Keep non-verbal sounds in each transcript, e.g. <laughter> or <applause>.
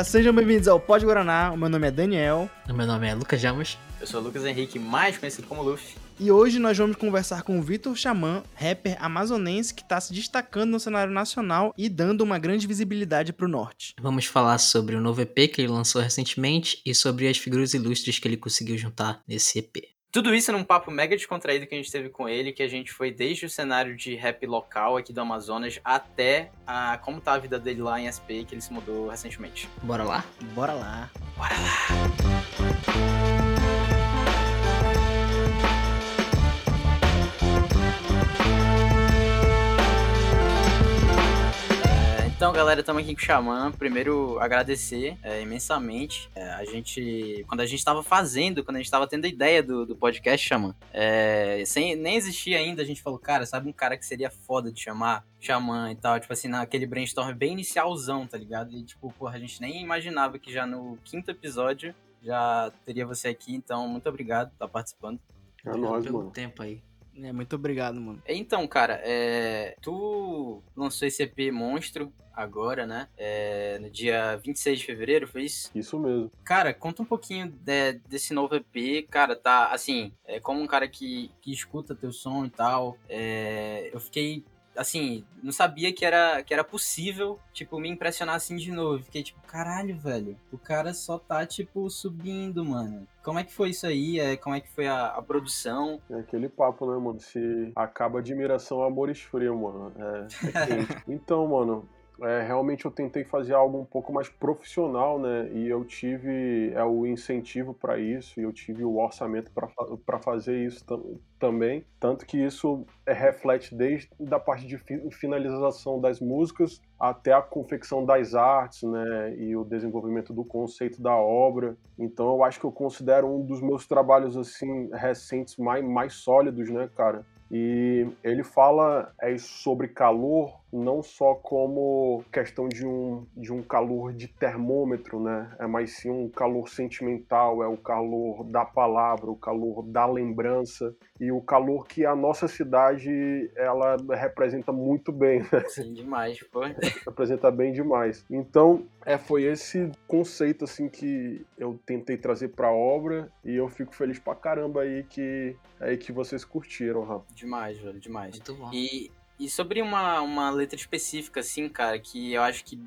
galera, sejam bem-vindos ao Pod Guaraná. O meu nome é Daniel. O meu nome é Lucas Jamos. Eu sou o Lucas Henrique, mais conhecido como Luffy. E hoje nós vamos conversar com o Vitor Xamã, rapper amazonense que está se destacando no cenário nacional e dando uma grande visibilidade para o norte. Vamos falar sobre o novo EP que ele lançou recentemente e sobre as figuras ilustres que ele conseguiu juntar nesse EP. Tudo isso num papo mega descontraído que a gente teve com ele, que a gente foi desde o cenário de rap local aqui do Amazonas até a como tá a vida dele lá em SP, que ele se mudou recentemente. Bora lá? Bora lá. Bora lá! Então, galera, estamos aqui com o Xamã. Primeiro, agradecer é, imensamente. É, a gente, quando a gente estava fazendo, quando a gente estava tendo a ideia do, do podcast Xamã, é, sem nem existia ainda, a gente falou, cara, sabe um cara que seria foda de chamar Xamã e tal, tipo assim, naquele brainstorm bem inicialzão, tá ligado? E, tipo, porra, a gente nem imaginava que já no quinto episódio já teria você aqui, então, muito obrigado por estar participando. É nóis, mano. tempo aí. É, muito obrigado, mano. Então, cara, é... tu lançou esse EP Monstro agora, né? É... No dia 26 de fevereiro, foi isso? Isso mesmo. Cara, conta um pouquinho de... desse novo EP. Cara, tá, assim, é como um cara que, que escuta teu som e tal, é... eu fiquei assim, não sabia que era, que era possível, tipo, me impressionar assim de novo. Fiquei tipo, caralho, velho, o cara só tá, tipo, subindo, mano. Como é que foi isso aí? É, como é que foi a, a produção? É aquele papo, né, mano? Se acaba admiração, amor esfria, mano. É, é <laughs> então, mano, é, realmente eu tentei fazer algo um pouco mais profissional, né? E eu tive é, o incentivo para isso, e eu tive o orçamento para fazer isso também. Tanto que isso é, reflete desde a parte de fi finalização das músicas até a confecção das artes, né? E o desenvolvimento do conceito da obra. Então eu acho que eu considero um dos meus trabalhos assim recentes mais, mais sólidos, né, cara? E ele fala é, sobre calor não só como questão de um, de um calor de termômetro, né? É mais sim um calor sentimental, é o calor da palavra, o calor da lembrança e o calor que a nossa cidade ela representa muito bem. Né? Sim, demais, pô. representa bem demais. Então, é, foi esse conceito assim que eu tentei trazer para a obra e eu fico feliz pra caramba aí que aí que vocês curtiram, Rafa. Demais, velho, demais. Muito bom. E, e sobre uma, uma letra específica, assim, cara, que eu acho que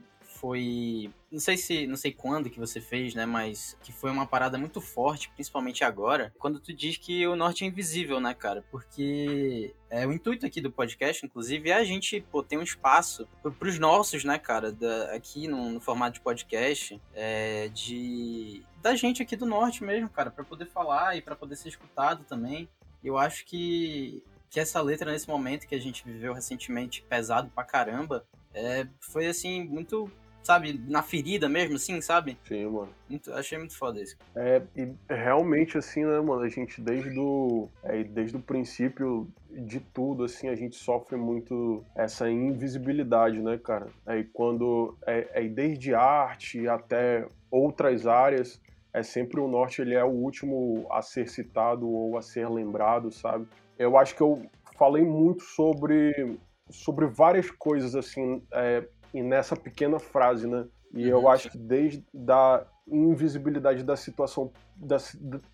foi. Não sei se. Não sei quando que você fez, né? Mas que foi uma parada muito forte, principalmente agora, quando tu diz que o norte é invisível, né, cara? Porque é, o intuito aqui do podcast, inclusive, é a gente pô, ter um espaço para os nossos, né, cara, da, aqui no, no, formato de podcast, é, de da gente aqui do norte mesmo, cara, para poder falar e para poder ser escutado também. Eu acho que que essa letra, nesse momento que a gente viveu recentemente, pesado pra caramba, é, foi assim, muito, sabe, na ferida mesmo, assim, sabe? Sim, mano. Muito, achei muito foda isso. É, e realmente, assim, né, mano, a gente desde o, é, desde o princípio de tudo, assim, a gente sofre muito essa invisibilidade, né, cara? Aí é, quando, é, é desde arte até outras áreas, é sempre o norte ele é o último a ser citado ou a ser lembrado, sabe? Eu acho que eu falei muito sobre, sobre várias coisas, assim, é, e nessa pequena frase, né? E eu uhum. acho que desde da invisibilidade da situação da,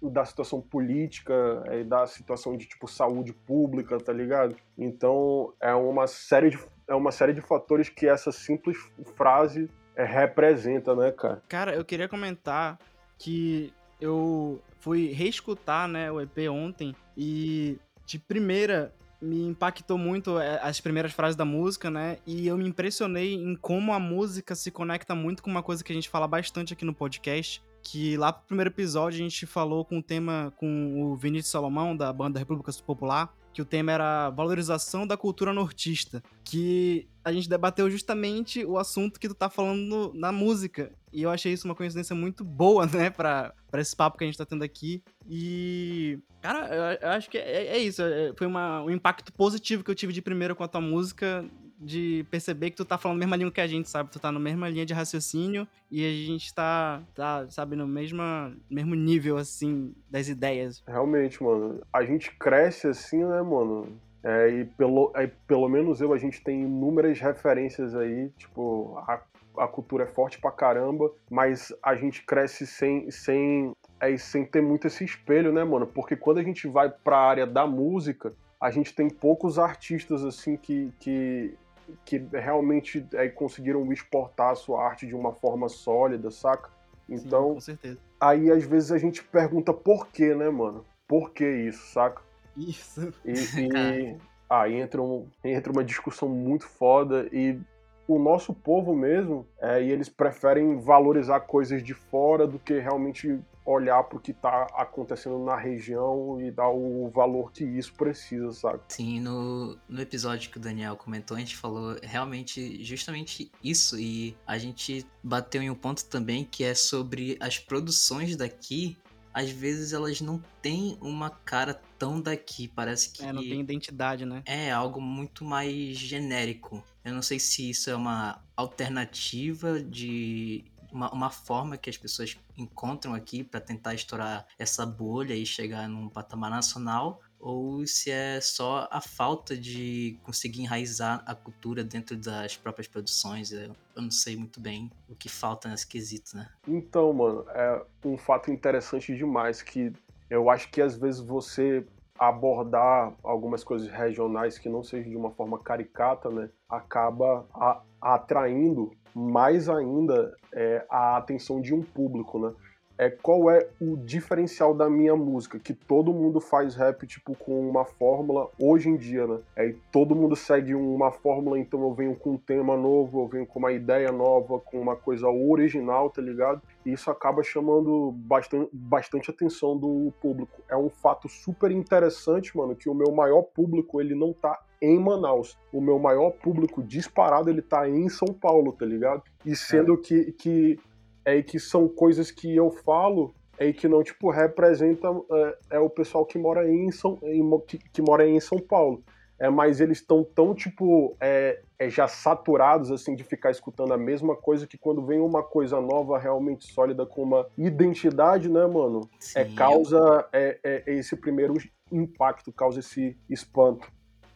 da situação política e é, da situação de tipo saúde pública, tá ligado? Então é uma série de é uma série de fatores que essa simples frase é, representa, né, cara? Cara, eu queria comentar que eu fui reescutar, né, o EP ontem e de primeira me impactou muito é, as primeiras frases da música, né? E eu me impressionei em como a música se conecta muito com uma coisa que a gente fala bastante aqui no podcast, que lá pro primeiro episódio a gente falou com o tema com o Vinícius Salomão da banda República Popular, que o tema era valorização da cultura nortista, que a gente debateu justamente o assunto que tu tá falando na música. E eu achei isso uma coincidência muito boa, <laughs> né, pra, pra esse papo que a gente tá tendo aqui. E, cara, eu, eu acho que é, é isso. É, foi uma, um impacto positivo que eu tive de primeiro com a tua música, de perceber que tu tá falando a mesma língua que a gente, sabe? Tu tá na mesma linha de raciocínio e a gente tá, tá sabe, no mesmo, mesmo nível, assim, das ideias. Realmente, mano. A gente cresce assim, né, mano? É, e pelo, é, pelo menos eu, a gente tem inúmeras referências aí, tipo, a a cultura é forte pra caramba, mas a gente cresce sem, sem, é, sem ter muito esse espelho, né, mano? Porque quando a gente vai pra área da música, a gente tem poucos artistas, assim, que, que, que realmente é, conseguiram exportar a sua arte de uma forma sólida, saca? Então, Sim, com certeza. aí às vezes a gente pergunta por quê, né, mano? Por que isso, saca? Isso. E, <laughs> e aí entra, um, entra uma discussão muito foda e o nosso povo mesmo, é, e eles preferem valorizar coisas de fora do que realmente olhar pro que tá acontecendo na região e dar o valor que isso precisa, sabe? Sim, no, no episódio que o Daniel comentou, a gente falou realmente justamente isso. E a gente bateu em um ponto também que é sobre as produções daqui. Às vezes elas não têm uma cara tão daqui. Parece que É, não tem identidade, né? é algo muito mais genérico. Eu não sei se isso é uma alternativa de uma, uma forma que as pessoas encontram aqui para tentar estourar essa bolha e chegar num patamar nacional, ou se é só a falta de conseguir enraizar a cultura dentro das próprias produções. Eu, eu não sei muito bem o que falta nesse quesito, né? Então, mano, é um fato interessante demais que eu acho que às vezes você abordar algumas coisas regionais que não sejam de uma forma caricata, né, acaba a- atraindo mais ainda é, a atenção de um público, né? É, qual é o diferencial da minha música? Que todo mundo faz rap, tipo, com uma fórmula hoje em dia, né? É, e todo mundo segue uma fórmula, então eu venho com um tema novo, eu venho com uma ideia nova, com uma coisa original, tá ligado? E isso acaba chamando bastante, bastante atenção do público. É um fato super interessante, mano, que o meu maior público, ele não tá em Manaus. O meu maior público disparado, ele tá em São Paulo, tá ligado? E sendo que, que é que são coisas que eu falo é que não tipo representa é, é o pessoal que mora em São em, que, que mora em São Paulo. É mas eles estão tão tipo é, é, já saturados assim de ficar escutando a mesma coisa que quando vem uma coisa nova realmente sólida com uma identidade né mano? É Sim, causa é, é- é esse primeiro impacto causa esse espanto.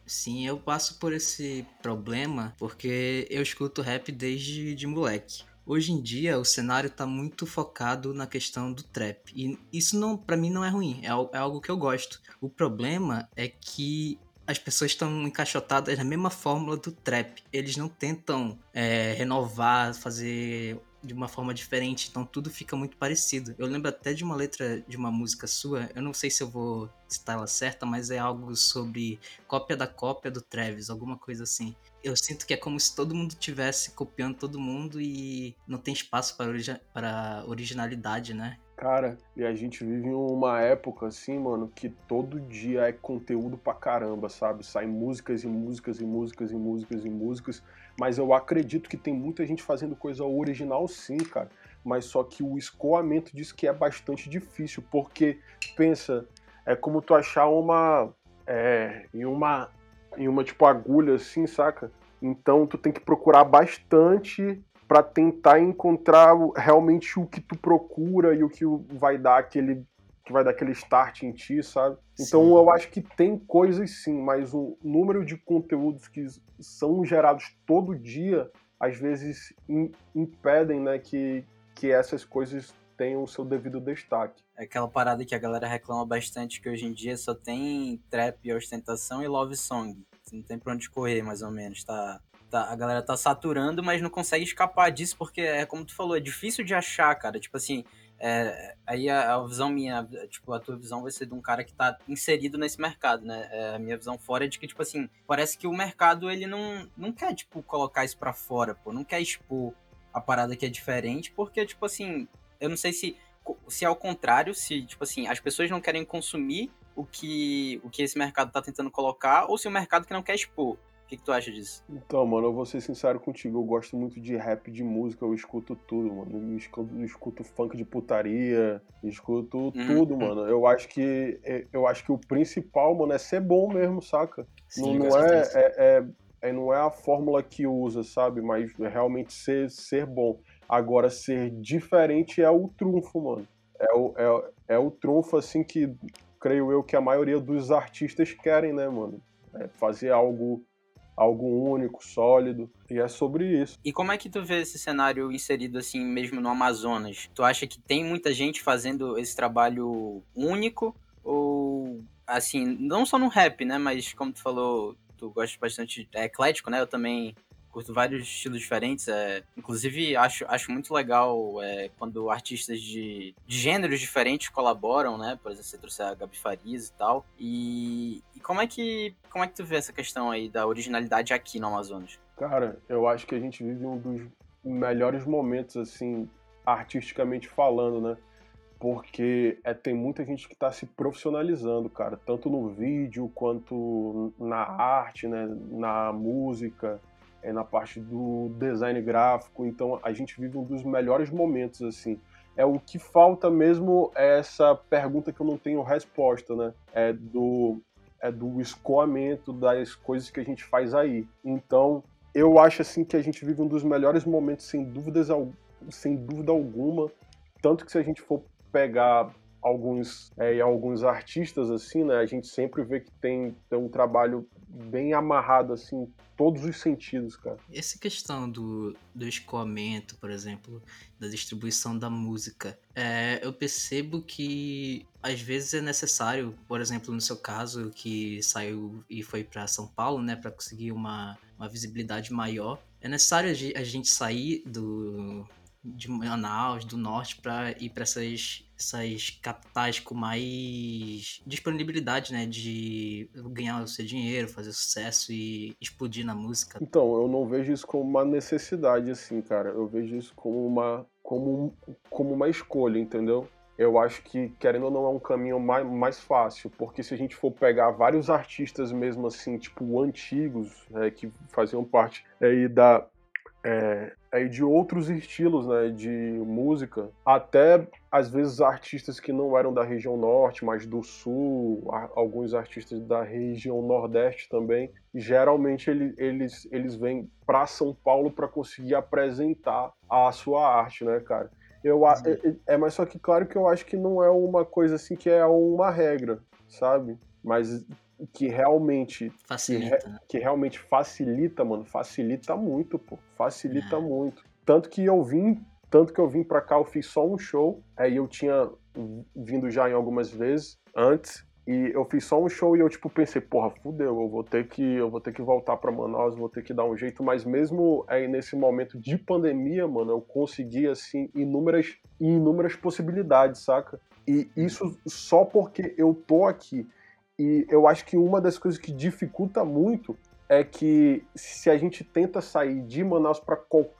Sim, eu passo por esse problema porque eu escuto rap desde de moleque. Hoje em dia o cenário tá muito focado na questão do trap. E isso não, para mim não é ruim, é, é algo que eu gosto. O problema é que as pessoas estão encaixotadas na mesma fórmula do trap. Eles não tentam é, renovar, fazer de uma forma diferente, então tudo fica muito parecido. Eu lembro até de uma letra de uma música sua, eu não sei se eu vou citar ela certa, mas é algo sobre cópia da cópia do Travis, alguma coisa assim. Eu sinto que é como se todo mundo tivesse copiando todo mundo e não tem espaço para, origi para originalidade, né? Cara, e a gente vive uma época assim, mano, que todo dia é conteúdo pra caramba, sabe? Saem músicas e músicas e músicas e músicas e músicas, mas eu acredito que tem muita gente fazendo coisa original sim, cara. Mas só que o escoamento diz que é bastante difícil, porque pensa, é como tu achar uma é, em uma em uma tipo agulha assim, saca? Então tu tem que procurar bastante para tentar encontrar realmente o que tu procura e o que vai dar aquele que vai dar aquele start em ti, sabe? Então Sim. eu acho que tem coisas sim, mas o número de conteúdos que são gerados todo dia às vezes im- impedem, né, que que essas coisas tenham o seu devido destaque. É aquela parada que a galera reclama bastante que hoje em dia só tem trap e ostentação e love song. Não tem pra onde correr, mais ou menos. Tá, tá- a galera tá saturando, mas não consegue escapar disso, porque é como tu falou, é difícil de achar, cara. Tipo assim, é, aí a, a visão minha, tipo, a tua visão vai ser de um cara que tá inserido nesse mercado, né? É, a minha visão fora é de que, tipo assim, parece que o mercado, ele não, não quer, tipo, colocar isso pra fora, pô. Não quer expor a parada que é diferente, porque, tipo assim, eu não sei se se é ao contrário, se, tipo assim, as pessoas não querem consumir o que, o que esse mercado tá tentando colocar, ou se o mercado que não quer expor. Que, que tu acha disso? Então, mano, eu vou ser sincero contigo, eu gosto muito de rap, de música, eu escuto tudo, mano. Eu escuto, eu escuto funk de putaria, escuto tudo, mano. Eu acho que é- eu acho que o principal, mano, é ser bom mesmo, saca? Sim, não, não é, é, é- é- não é a fórmula que usa, sabe? Mas é realmente ser, ser bom. Agora, ser diferente é o trunfo, mano. É o, é, é o trunfo, assim, que creio eu que a maioria dos artistas querem, né, mano? É fazer algo algo único, sólido, e é sobre isso. E como é que tu vê esse cenário inserido assim mesmo no Amazonas? Tu acha que tem muita gente fazendo esse trabalho único ou assim, não só no rap, né, mas como tu falou, tu gosta bastante é eclético, né? Eu também curto vários estilos diferentes. É, inclusive, acho, acho muito legal é, quando artistas de, de gêneros diferentes colaboram, né? Por exemplo, você trouxe a Gabi Farias e tal. E, e como, é que, como é que tu vê essa questão aí da originalidade aqui no Amazonas? Cara, eu acho que a gente vive um dos melhores momentos, assim, artisticamente falando, né? Porque é, tem muita gente que está se profissionalizando, cara, tanto no vídeo quanto na arte, né? Na música é, na parte do design gráfico. Então a gente vive um dos melhores momentos assim. É o que falta mesmo é essa pergunta que eu não tenho resposta, né? É do é do escoamento das coisas que a gente faz aí. Então eu acho assim que a gente vive um dos melhores momentos sem dúvidas sem dúvida alguma. Tanto que se a gente for pegar alguns é, alguns artistas assim, né? A gente sempre vê que tem, tem um trabalho bem amarrado, assim, todos os sentidos, cara. Essa questão do, do escoamento, por exemplo, da distribuição da música, é, eu percebo que às vezes é necessário, por exemplo, no seu caso, que saiu e foi para São Paulo, né, para conseguir uma, uma visibilidade maior, é necessário a gente sair do, de Manaus, do norte, para ir para essas, essas capitais com mais disponibilidade, né? De ganhar o seu dinheiro, fazer sucesso e explodir na música. Então, eu não vejo isso como uma necessidade, assim, cara. Eu vejo isso como uma, como, como uma escolha, entendeu? eu acho que, querendo ou não, é um caminho mais, mais fácil, porque se a gente for pegar vários artistas mesmo assim, tipo, antigos, é, que faziam parte aí da, é, aí de outros estilos né, de música, até às vezes artistas que não eram da região norte, mas do sul, alguns artistas da região nordeste também, geralmente ele, eles, eles vêm para São Paulo para conseguir apresentar a sua arte, né, cara? Eu, é, é, é, mas só que claro que eu acho que não é uma coisa assim que é uma regra, sabe? Mas que realmente facilita, que, né? que, realmente facilita, mano, facilita muito, pô, facilita é. muito. Tanto que eu vim, tanto que eu vim para cá, eu fiz só um show, aí eu tinha vindo já em algumas vezes antes e eu fiz só um show e eu tipo pensei, porra, fudeu, eu vou ter que eu vou ter que voltar para Manaus, vou ter que dar um jeito, mas mesmo aí nesse momento de pandemia, mano, eu consegui assim inúmeras inúmeras possibilidades, saca? E isso só porque eu tô aqui. E eu acho que uma das coisas que dificulta muito é que se a gente tenta sair de Manaus para qual,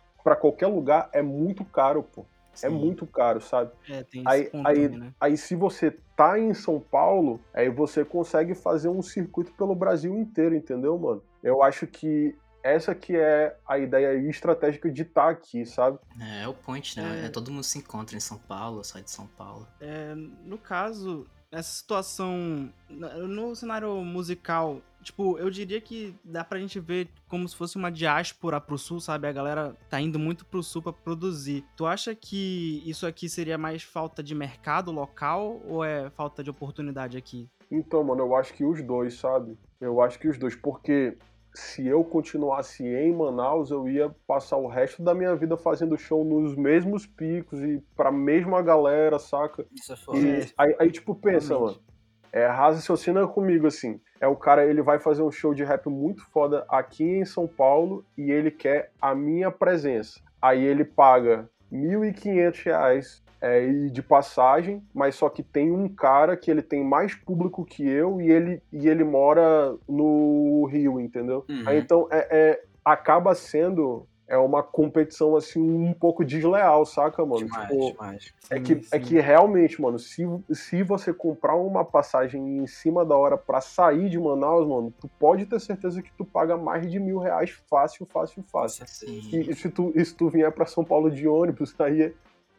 qualquer lugar, é muito caro, pô. É Sim. É muito caro, sabe? É, tem aí, aí, também, né? aí se você tá em São Paulo, aí você consegue fazer um circuito pelo Brasil inteiro, entendeu, mano? Eu acho que essa que é a ideia estratégica de estar tá aqui, sabe? É, é o point, né? É... é... todo mundo se encontra em São Paulo, sai de São Paulo. É, no caso, essa situação no cenário musical, tipo, eu diria que dá pra gente ver como se fosse uma diáspora pro sul, sabe? A galera tá indo muito pro sul pra produzir. Tu acha que isso aqui seria mais falta de mercado local ou é falta de oportunidade aqui? Então, mano, eu acho que os dois, sabe? Eu acho que os dois, porque se eu continuasse em Manaus, eu ia passar o resto da minha vida fazendo show nos mesmos picos e pra mesma galera, saca? Isso é. E aí, aí, tipo, pensa, Realmente. mano. É, raciocina comigo, assim. É o cara, ele vai fazer um show de rap muito foda aqui em São Paulo e ele quer a minha presença. Aí ele paga R$ 1.500 é, de passagem, mas só que tem um cara que ele tem mais público que eu e ele, e ele mora no Rio, entendeu? Uhum. Aí, então é, é, acaba sendo é uma competição assim um pouco desleal, saca, mano? Demais, tipo, demais. É, que, é que realmente, mano, se, se você comprar uma passagem em cima da hora para sair de Manaus, mano, tu pode ter certeza que tu paga mais de mil reais fácil, fácil, fácil. E, e se tu, e se tu vier para São Paulo de ônibus, <laughs> aí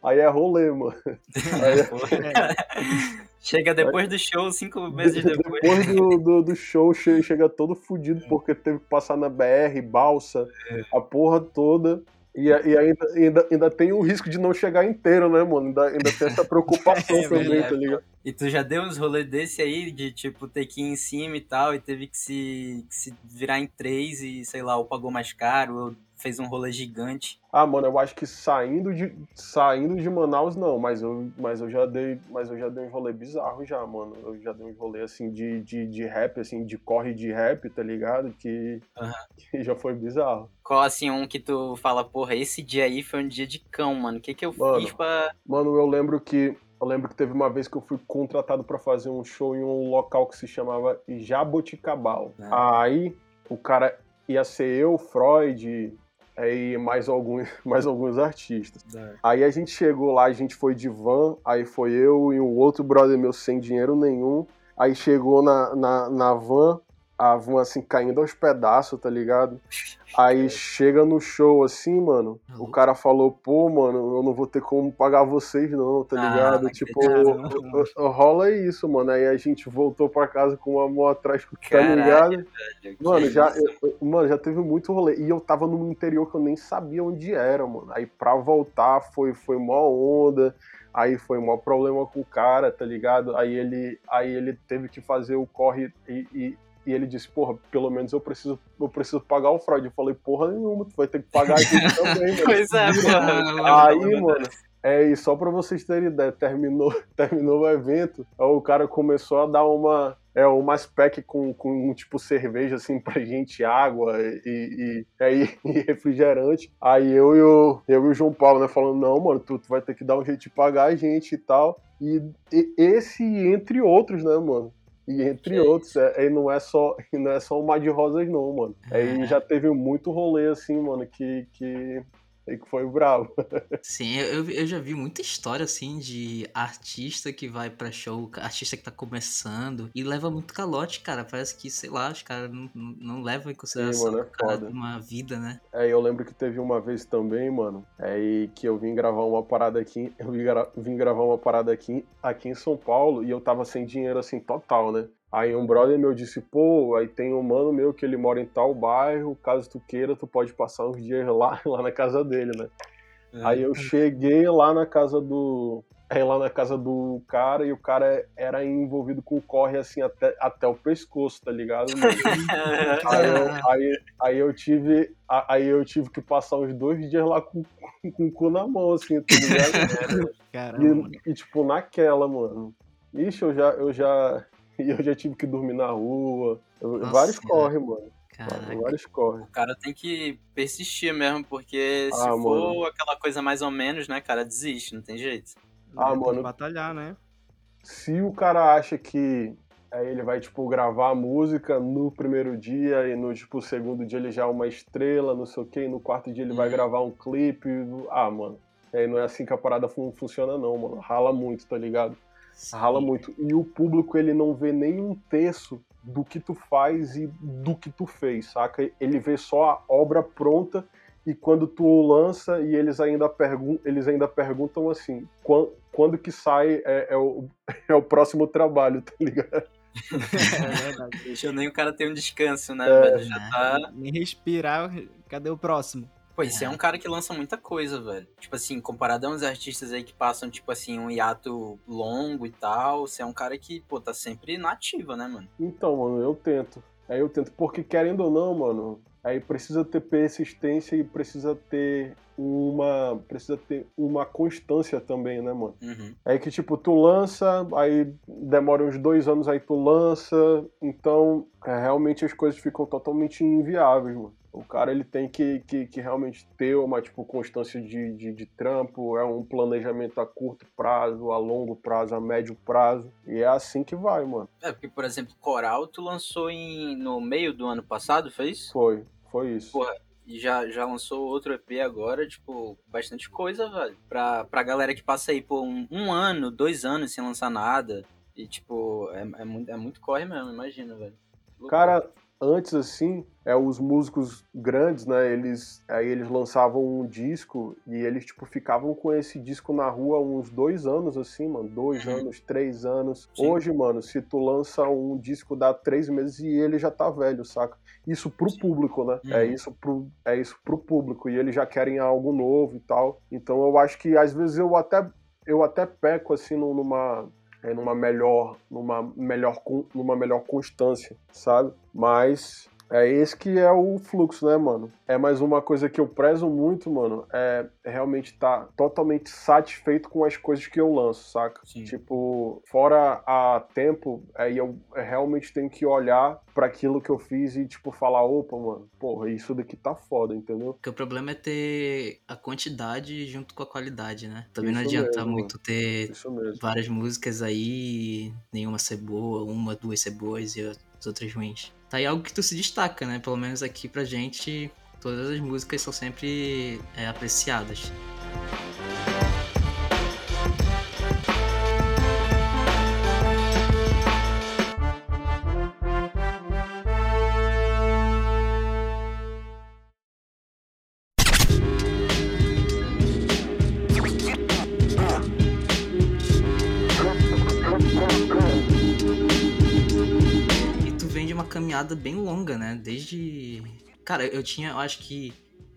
Aí é rolê, mano. <laughs> Aí é... Chega depois do show, cinco meses depois. Depois do, do, do show, chega todo fudido porque teve que passar na BR, balsa, é. a porra toda. E, e ainda, ainda, ainda tem o risco de não chegar inteiro, né, mano? Ainda, ainda tem essa <laughs> preocupação é, também, tá ligado? E tu já deu uns rolês desse aí, de tipo, ter que ir em cima e tal, e teve que se, que se virar em três e, sei lá, ou pagou mais caro, ou fez um rolê gigante. Ah, mano, eu acho que saindo de, saindo de Manaus não, mas eu, mas eu já dei, mas eu já dei um rolê bizarro já, mano. Eu já dei um rolê assim de, de, de rap, assim, de corre de rap, tá ligado? Que, Aham. <laughs> que já foi bizarro. Qual, assim, um que tu fala, porra, esse dia aí foi um dia de cão, mano. O que que eu Mano. fiz pra... Mano, eu lembro que eu lembro que teve uma vez que eu fui contratado pra fazer um show em um local que se chamava Jaboticabal. Ah. Aí o cara ia ser eu, Freud, aí mais alguns, <laughs> mais alguns artistas. Aí a gente chegou lá, a gente foi de van, aí foi eu e um outro brother meu sem dinheiro nenhum. Aí chegou na, na, na van, a van assim caindo aos pedaços, tá ligado? Aí chega no show assim, mano, o Uhum. cara falou, pô, mano, eu não vou ter como pagar vocês não, tá Ah, ligado? não tipo, o- o- rola isso, mano. Aí a gente voltou pra casa com uma mão atrás, tá Caralho, ligado? velho, Mano, já, eu- mano, já teve muito rolê. E eu tava num interior que eu nem sabia onde era, mano. Aí pra voltar foi, foi mó onda. Aí foi mó problema com o cara, tá ligado? Aí ele, aí ele teve que fazer o corre e, e, e ele disse, porra, pelo menos eu preciso, eu preciso pagar o Freud. Eu falei, porra nenhuma, tu vai ter que pagar a gente <laughs> também, mano. Pois é, Aí, mano. mano, é, e só pra vocês terem ideia, terminou, <laughs> terminou o evento, aí o cara começou a dar uma. É, umas pack com, com tipo cerveja, assim, pra gente, água e, e, aí, e refrigerante. Aí eu e, o, eu e o João Paulo, né, falando, não, mano, tu, tu vai ter que dar um jeito de pagar a gente e tal. E, e esse, entre outros, né, mano? E entre outros, é, e não é só não é só um mar de rosas, não, mano. Aí É. já teve muito rolê, assim, mano, que, que, <laughs> que foi bravo. <laughs> Sim, eu, eu já vi muita história assim de artista que vai pra show, artista que tá começando e leva muito calote, cara. Parece que, sei lá, os caras não, não, levam em consideração mano, é uma vida, né? É, eu lembro que teve uma vez também, mano, é, e que eu vim gravar uma parada aqui, eu vim, gra- vim gravar uma parada aqui, aqui em São Paulo e eu tava sem dinheiro assim total, né? Aí um brother meu disse, pô, aí tem um mano meu que ele mora em tal bairro, caso tu queira, tu pode passar uns dias lá, <laughs> lá na casa dele, né? Aí eu cheguei lá na casa do. Aí lá na casa do cara e o cara era envolvido com corre assim até, até o pescoço, tá ligado? <laughs> Aí eu, aí, aí eu tive. Aí eu tive que passar uns dois dias lá com, com o cu na mão, assim, tá ligado? <laughs> Caramba. E, e, tipo, naquela, mano. Ixi, eu já, eu já. <laughs> E eu já tive que dormir na rua. Nossa vários Senhora. corre, mano. Caraca. Vários corre. O cara tem que persistir mesmo, porque se Ah, for mano. aquela coisa mais ou menos, né, cara, desiste, não tem jeito. Ah, É, tem que mano. batalhar, né? se o cara acha que aí ele vai, tipo, gravar a música no primeiro dia e no, tipo, segundo dia ele já é uma estrela, não sei o quê, e no quarto dia ele vai Uhum. gravar um clipe. Ah, mano. Aí não é assim que a parada fun- funciona, não, mano. Rala muito, tá ligado? Sim. Rala muito. E o público, ele não vê nem um terço do que tu faz e do que tu fez, saca? Ele vê só a obra pronta e quando tu lança e eles ainda, pergun eles ainda perguntam assim, "Quan- quando que sai é, é o, <laughs> é o próximo trabalho, tá ligado? <laughs> É verdade. Deixa nem o cara ter um descanso, né, É. Já tá. Nem respirar, cadê o próximo? Pô, isso é um cara que lança muita coisa, velho. Tipo assim, comparado a uns artistas aí que passam, tipo assim, um hiato longo e tal, você é um cara que, pô, tá sempre na ativa, né, mano? Então, mano, eu tento. Aí eu tento, porque querendo ou não, mano, aí precisa ter persistência e precisa ter uma. Precisa ter uma constância também, né, mano? Uhum. É que, tipo, tu lança, aí demora uns dois anos, aí tu lança, então é, realmente as coisas ficam totalmente inviáveis, mano. O cara, ele tem que, que, que realmente ter uma, tipo, constância de, de, de trampo, é um planejamento a curto prazo, a longo prazo, a médio prazo, e é assim que vai, mano. É, porque, por exemplo, Coral, tu lançou em, no meio do ano passado, foi isso? Foi, foi isso. Porra, E já, já lançou outro EP agora, tipo, bastante coisa, velho. Pra, pra galera que passa aí por um, um ano, dois anos sem lançar nada. E, tipo, é, é, muito, é muito corre mesmo, imagina, velho. Cara, antes assim, é, os músicos grandes, né, eles, aí eles lançavam um disco e eles, tipo, ficavam com esse disco na rua uns dois anos, assim, mano, dois Uhum. anos, três anos. Sim. Hoje, mano, se tu lança um disco dá três meses e ele já tá velho, saca? Isso pro Sim. público, né? Uhum. É, isso pro, é isso pro público e eles já querem algo novo e tal. Então eu acho que às vezes eu até, eu até peco, assim, numa é, numa melhor, numa melhor, numa melhor constância, sabe? Mas é esse que é o fluxo, né, mano? É mais uma coisa que eu prezo muito, mano, é realmente estar tá totalmente satisfeito com as coisas que eu lanço, saca? Sim. Tipo, fora a tempo, aí eu realmente tenho que olhar para aquilo que eu fiz e, tipo, falar, opa, mano, porra, isso daqui tá foda, entendeu? Porque o problema é ter a quantidade junto com a qualidade, né? Também isso não adianta mesmo, muito ter várias músicas aí, nenhuma ser boa, uma, duas ser boas e as outras ruins tá aí algo que tu se destaca, né? Pelo menos aqui pra gente, todas as músicas são sempre é, apreciadas. Bem longa, né? Desde. Cara, eu tinha, eu acho que,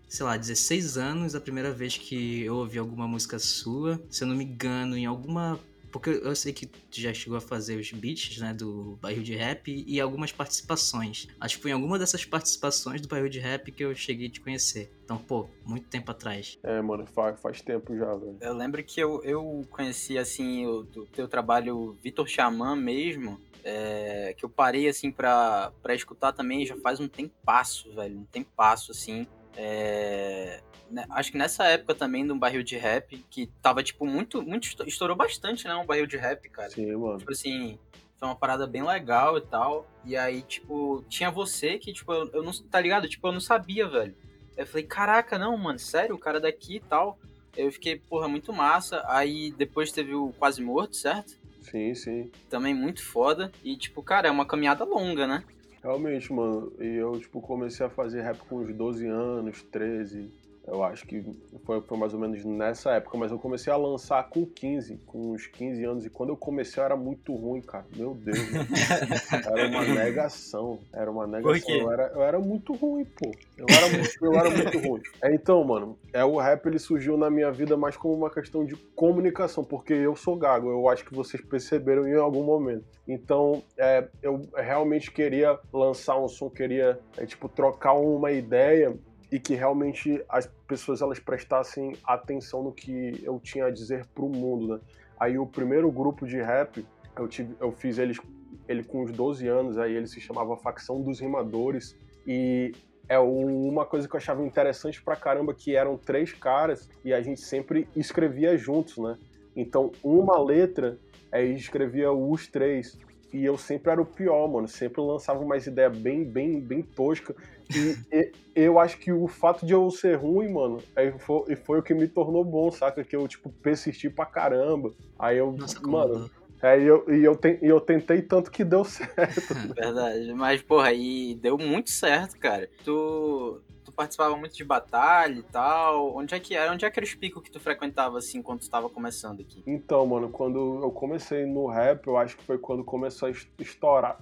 sei lá, 16 anos a primeira vez que eu ouvi alguma música sua. Se eu não me engano, em alguma. Porque eu sei que tu já chegou a fazer os beats, né, do Barril de Rap e algumas participações. Acho que foi em alguma dessas participações do Barril de Rap que eu cheguei a te conhecer. Então, pô, muito tempo atrás. É, mano, faz, faz tempo já, velho. Eu lembro que eu, eu conheci, assim, o teu trabalho Vitor Xamã mesmo, é, que eu parei, assim, pra, pra escutar também já faz um tempasso, velho. Um tempasso, assim. É, né, acho que nessa época também de um barril de rap, que tava, tipo, muito, muito. Estourou bastante, né? Um barril de rap, cara. Sim, mano. Tipo assim, foi uma parada bem legal e tal. E aí, tipo, tinha você que, tipo, eu, eu não. Tá ligado? Tipo, eu não sabia, velho. Eu falei, caraca, não, mano, sério, o cara daqui e tal. Eu fiquei, porra, muito massa. Aí depois teve o Quase Morto, certo? Sim, sim. Também muito foda. E, tipo, cara, é uma caminhada longa, né? Realmente, mano. E eu, tipo, comecei a fazer rap com uns 12 anos, 13. Eu acho que foi, foi, mais ou menos nessa época, mas eu comecei a lançar com 15, com uns 15 anos, e quando eu comecei eu era muito ruim, cara. Meu Deus, <laughs> era uma negação. Era uma negação. Eu era, eu era muito ruim, pô. Eu era muito, eu era muito ruim. É, então, mano, é, o rap ele surgiu na minha vida mais como uma questão de comunicação, porque eu sou gago, eu acho que vocês perceberam em algum momento. Então, é, eu realmente queria lançar um som, queria, é, tipo, trocar uma ideia e que realmente as pessoas elas prestassem atenção no que eu tinha a dizer para o mundo, né? Aí o primeiro grupo de rap, eu, tive, eu fiz eles, ele com uns 12 anos, aí ele se chamava Facção dos Rimadores, e é uma coisa que eu achava interessante pra caramba, que eram três caras, e a gente sempre escrevia juntos, né? Então, uma letra, aí escrevia os três, e eu sempre era o pior, mano. Sempre lançava umas ideias bem, bem, bem tosca. E, e, eu acho que o fato de eu ser ruim, mano, aí foi, foi o que me tornou bom, saca? Que eu, tipo, persisti pra caramba. Aí eu, Nossa, mano. Aí eu, e eu, te, eu tentei tanto que deu <laughs> certo. <laughs> Verdade. Mas, porra, aí deu muito certo, cara. Tu, tu participava muito de batalha e tal. Onde é que era? Onde é que era os picos que tu frequentava, assim, quando tu estava começando aqui? Então, mano, quando eu comecei no rap, eu acho que foi quando começou a estourar.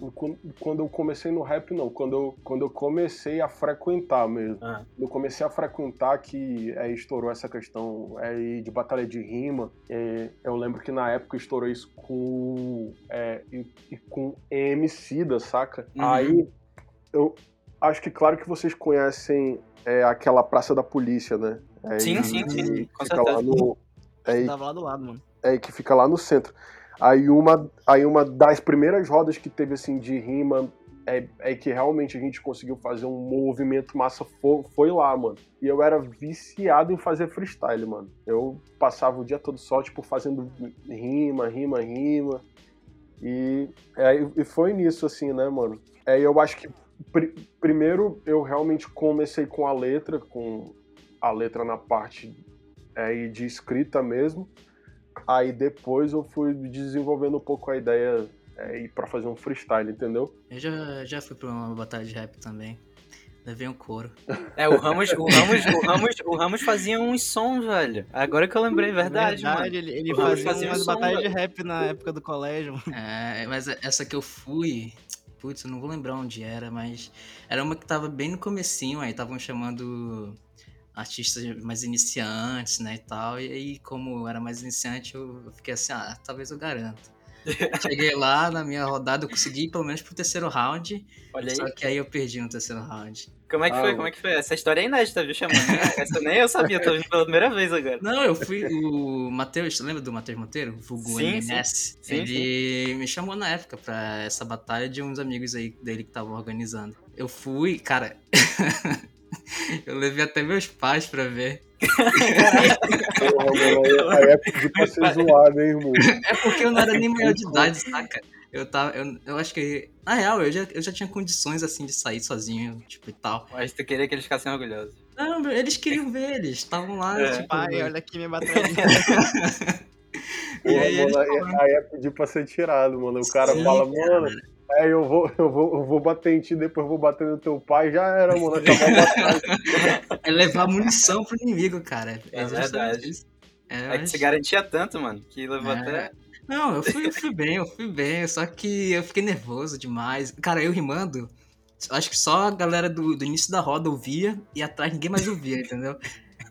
Quando eu comecei no rap, não. Quando eu, quando eu comecei a frequentar mesmo. Ah. Eu comecei a frequentar que é, estourou essa questão é, de batalha de rima. É, eu lembro que na época estourou isso com, é, e, e com MC da, saca? Uhum. Aí eu, acho que claro que vocês conhecem é, aquela Praça da Polícia, né? É, sim, sim, sim, com certeza. Lá no, é, Tava lá do lado, mano. É, que fica lá no centro. Aí uma, aí uma das primeiras rodas que teve, assim, de rima, é, é que realmente a gente conseguiu fazer um movimento massa, foi, foi lá, mano. E eu era viciado em fazer freestyle, mano. Eu passava o dia todo só, tipo, fazendo rima, rima, rima. E, é, e foi nisso, assim, né, mano? É, eu acho que pr primeiro eu realmente comecei com a letra, com a letra na parte é, de escrita mesmo. Aí depois eu fui desenvolvendo um pouco a ideia é, para fazer um freestyle, entendeu? Eu já, já fui pra uma batalha de rap também. Levei um couro. É, o Ramos, o Ramos, o Ramos, o Ramos fazia uns sons, velho. Agora que eu lembrei, verdade, verdade mano. Ele, ele fazia, fazia umas batalhas de rap na época do colégio. É, mas essa que eu fui, Putz, eu não vou lembrar onde era, mas era uma que tava bem no comecinho, aí estavam chamando artistas mais iniciantes, né, e tal. E aí, como eu era mais iniciante, eu fiquei assim, ah, talvez eu garanto. <laughs> Cheguei lá na minha rodada, eu consegui pelo menos pro terceiro round. Olha aí. Só que aí eu perdi no terceiro round. Como é que Ah, foi? Como é que foi? Essa história é inédita, viu, Xamã? <laughs> Essa nem eu sabia, tô ouvindo pela primeira vez agora. Não, eu fui. O Matheus, lembra do Matheus Monteiro? Vulgo Sim, MMS? sim. Sim, ele me chamou na época pra essa batalha de uns amigos aí dele que estavam organizando. Eu fui, cara. <laughs> eu levei até meus pais pra ver. Porra, mano, aí, aí é pedir pra ser zoado, hein, irmão? É porque eu não era nem maior de idade, saca? Eu tava. Eu, eu acho que. Na real, eu já, eu já tinha condições assim de sair sozinho, tipo, e tal. Mas tu queria que eles ficassem orgulhosos. Não, eles queriam ver, eles estavam lá, É. tipo. Pai, olha aqui minha <laughs> bateria. E aí mano, aí, aí é pedir pra ser tirado, mano. O cara Sim, fala, cara. mano, é, eu vou, eu, vou, eu vou bater em ti, depois eu vou bater no teu pai, já era, mano. Acabou a batalha. É levar munição pro inimigo, cara. É justamente verdade. isso. É, É que você garantia tanto, mano, que levou É. até. Não, eu fui, eu fui bem, eu fui bem, só que eu fiquei nervoso demais. Cara, eu rimando, acho que só a galera do, do início da roda ouvia e atrás ninguém mais ouvia, <laughs> entendeu?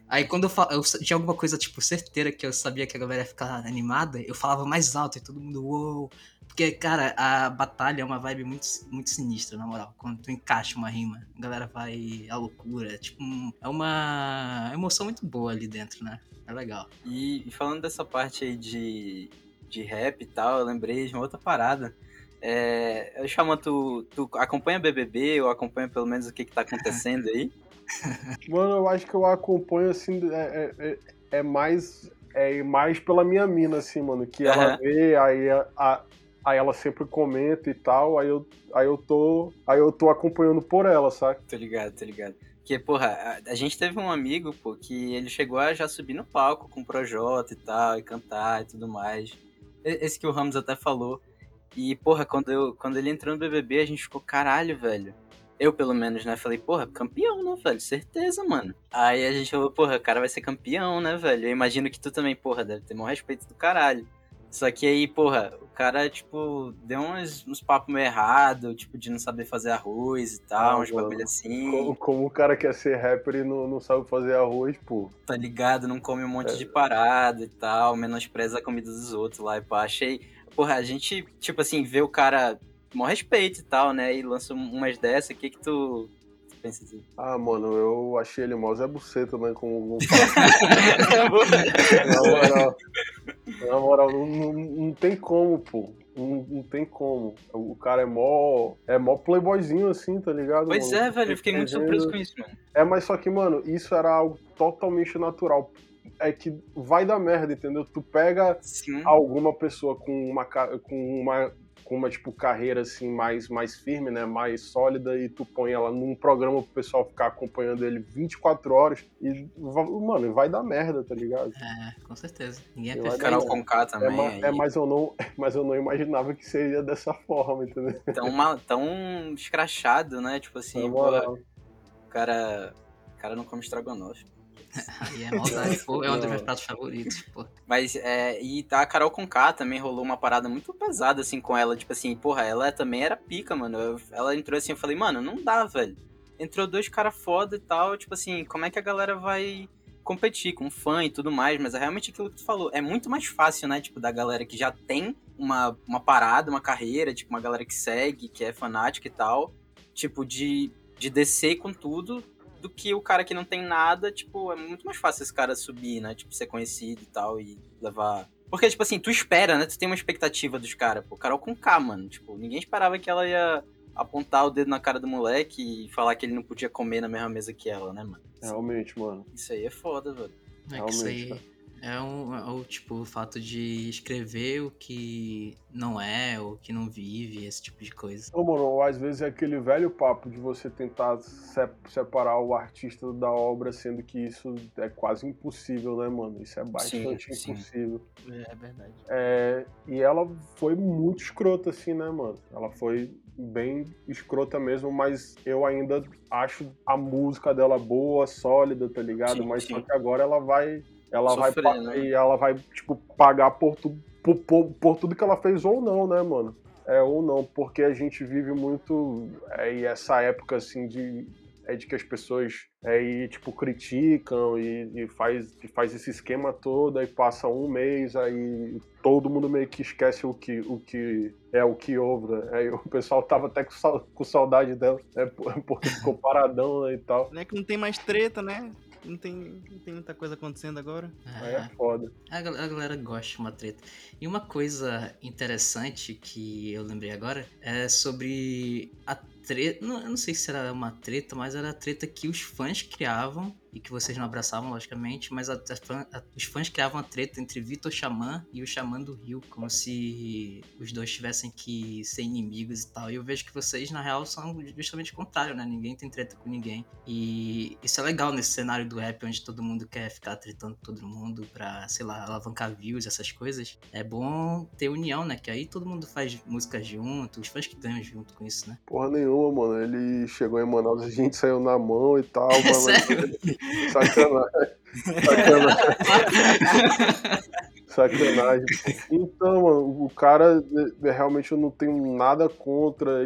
Aí quando eu, fa- eu tinha alguma coisa, tipo, certeira que eu sabia que a galera ia ficar animada, eu falava mais alto e todo mundo, uou. Porque, cara, a batalha é uma vibe muito, muito sinistra, na moral. Quando tu encaixa uma rima, a galera vai à loucura. Tipo, um- é uma emoção muito boa ali dentro, né? É legal. E, e falando dessa parte aí de, de rap e tal, eu lembrei de uma outra parada. É, eu chamo, tu, tu acompanha BBB ou acompanha pelo menos o que, que tá acontecendo aí? <laughs> Mano, eu acho que eu acompanho, assim, é, é, é- é mais, é mais pela minha mina, assim, mano. Que ela Aham. vê, aí, a- a- aí ela sempre comenta e tal, aí eu, aí eu tô. Aí eu tô acompanhando por ela, saca? Tô ligado, tô ligado. Porque, porra, a, a gente teve um amigo, pô, que ele chegou a já subir no palco com o Projota e tal, e cantar e tudo mais. Esse que o Ramos até falou. E, porra, quando, eu, quando ele entrou no BBB, a gente ficou, caralho, velho. Eu, pelo menos, né? Falei, porra, campeão, né, velho? Certeza, mano. Aí a gente falou, porra, o cara vai ser campeão, né, velho? Eu imagino que tu também, porra, deve ter maior respeito do caralho. Só que aí, porra, o cara, tipo, deu uns, uns papos meio errado, tipo, de não saber fazer arroz e tal, Ah, uns bagulho assim. Como, como o cara quer ser rapper e não, não sabe fazer arroz, pô. tá ligado? Não come um monte É. de parada e tal, menospreza a comida dos outros lá e pá. Achei. Porra, a gente, tipo assim, vê o cara maior respeito e tal, né? E lança um- umas dessas, o que que tu pensa assim? Ah, mano, eu achei ele mó Zé Buceta, né? Como, <laughs> na moral, na moral não, não, não tem como, pô. Não, não tem como. O cara é mó. É mó playboyzinho assim, tá ligado? pois mano? é, velho, eu fiquei muito surpreso com isso, mano. É, mas só que, mano, isso era algo totalmente natural. É que vai dar merda, entendeu? Tu pega Sim. alguma pessoa com uma, com uma, com uma tipo, carreira assim, mais, mais firme, né? Mais sólida, e tu põe ela num programa pro pessoal ficar acompanhando ele 24 horas e, mano, vai dar merda, tá ligado? É, com certeza. Ninguém é perfeito. Carol não. Conká É, também. ma- aí. é, mas, eu não, <laughs> mas eu não imaginava que seria dessa forma, entendeu? Tão, mal- tão escrachado, né? Tipo assim, porra, moral. o cara. O cara não come estrogonofe. Aí é maldade, pô. É um dos meus pratos favoritos, pô. Mas, é, e tá, a Carol Conká também rolou uma parada muito pesada, assim, com ela. Tipo assim, porra, ela também era pica, mano. Eu- ela entrou assim, eu falei, mano, não dá, velho. Entrou dois caras foda e tal, tipo assim, como é que a galera vai competir com fã e tudo mais? Mas é realmente aquilo que tu falou. É muito mais fácil, né, tipo, da galera que já tem uma, uma parada, uma carreira, tipo, uma galera que segue, que é fanática e tal, tipo, de, de descer com tudo do que o cara que não tem nada, tipo, é muito mais fácil esse cara subir, né? Tipo, ser conhecido e tal e levar. Porque, tipo assim, tu espera, né? Tu tem uma expectativa dos caras. Pô, Carol com K, mano. Tipo, ninguém esperava que ela ia apontar o dedo na cara do moleque e falar que ele não podia comer na mesma mesa que ela, né, mano? Realmente, mano. Isso aí é foda, velho. É que isso Realmente, aí é, um, é o tipo, o fato de escrever o que não é, ou que não vive, esse tipo de coisa. Ô, mano, às vezes é aquele velho papo de você tentar se- separar o artista da obra, sendo que isso é quase impossível, né, mano? Isso é bastante sim. impossível. É verdade. É, e ela foi muito escrota, assim, né, mano? Ela foi bem escrota mesmo, mas eu ainda acho a música dela boa, sólida, tá ligado? Sim, mas sim. só que agora ela vai. Ela Sofrer, vai. né? E ela vai, tipo, pagar por, tu, por, por, por tudo que ela fez ou não, né, mano? É, ou não, porque a gente vive muito. É, e essa época, assim, de. é de que as pessoas aí, tipo, criticam e, e, faz, e faz esse esquema todo, aí passa um mês, aí todo mundo meio que esquece o que, o que é o que houve, né? Aí o pessoal tava até com, com saudade dela, né? <laughs> Porque ficou paradão né, e tal. Não é que não tem mais treta, né? Não tem, não tem muita coisa acontecendo agora. Aí é foda. A, a galera gosta de uma treta. E uma coisa interessante que eu lembrei agora é sobre a treta. Não, eu não sei se era uma treta, mas era a treta que os fãs criavam e que vocês não abraçavam, logicamente, mas a, a, a, os fãs criavam a treta entre Vitor Xamã e o Xamã do Rio, como se os dois tivessem que ser inimigos e tal. E eu vejo que vocês, na real, são justamente o contrário, né? Ninguém tem treta com ninguém. E isso é legal nesse cenário do rap, onde todo mundo quer ficar tretando todo mundo pra, sei lá, alavancar views, essas coisas. É bom ter união, né? Que aí todo mundo faz música junto, os fãs que ganham junto com isso, né? Porra nenhuma, mano. Ele chegou em Manaus, a gente saiu na mão e tal, <laughs> é mano. Sério? Sacanagem. Sacanagem. <laughs> Sacanagem. Então, mano, o cara é, realmente eu não tenho nada contra.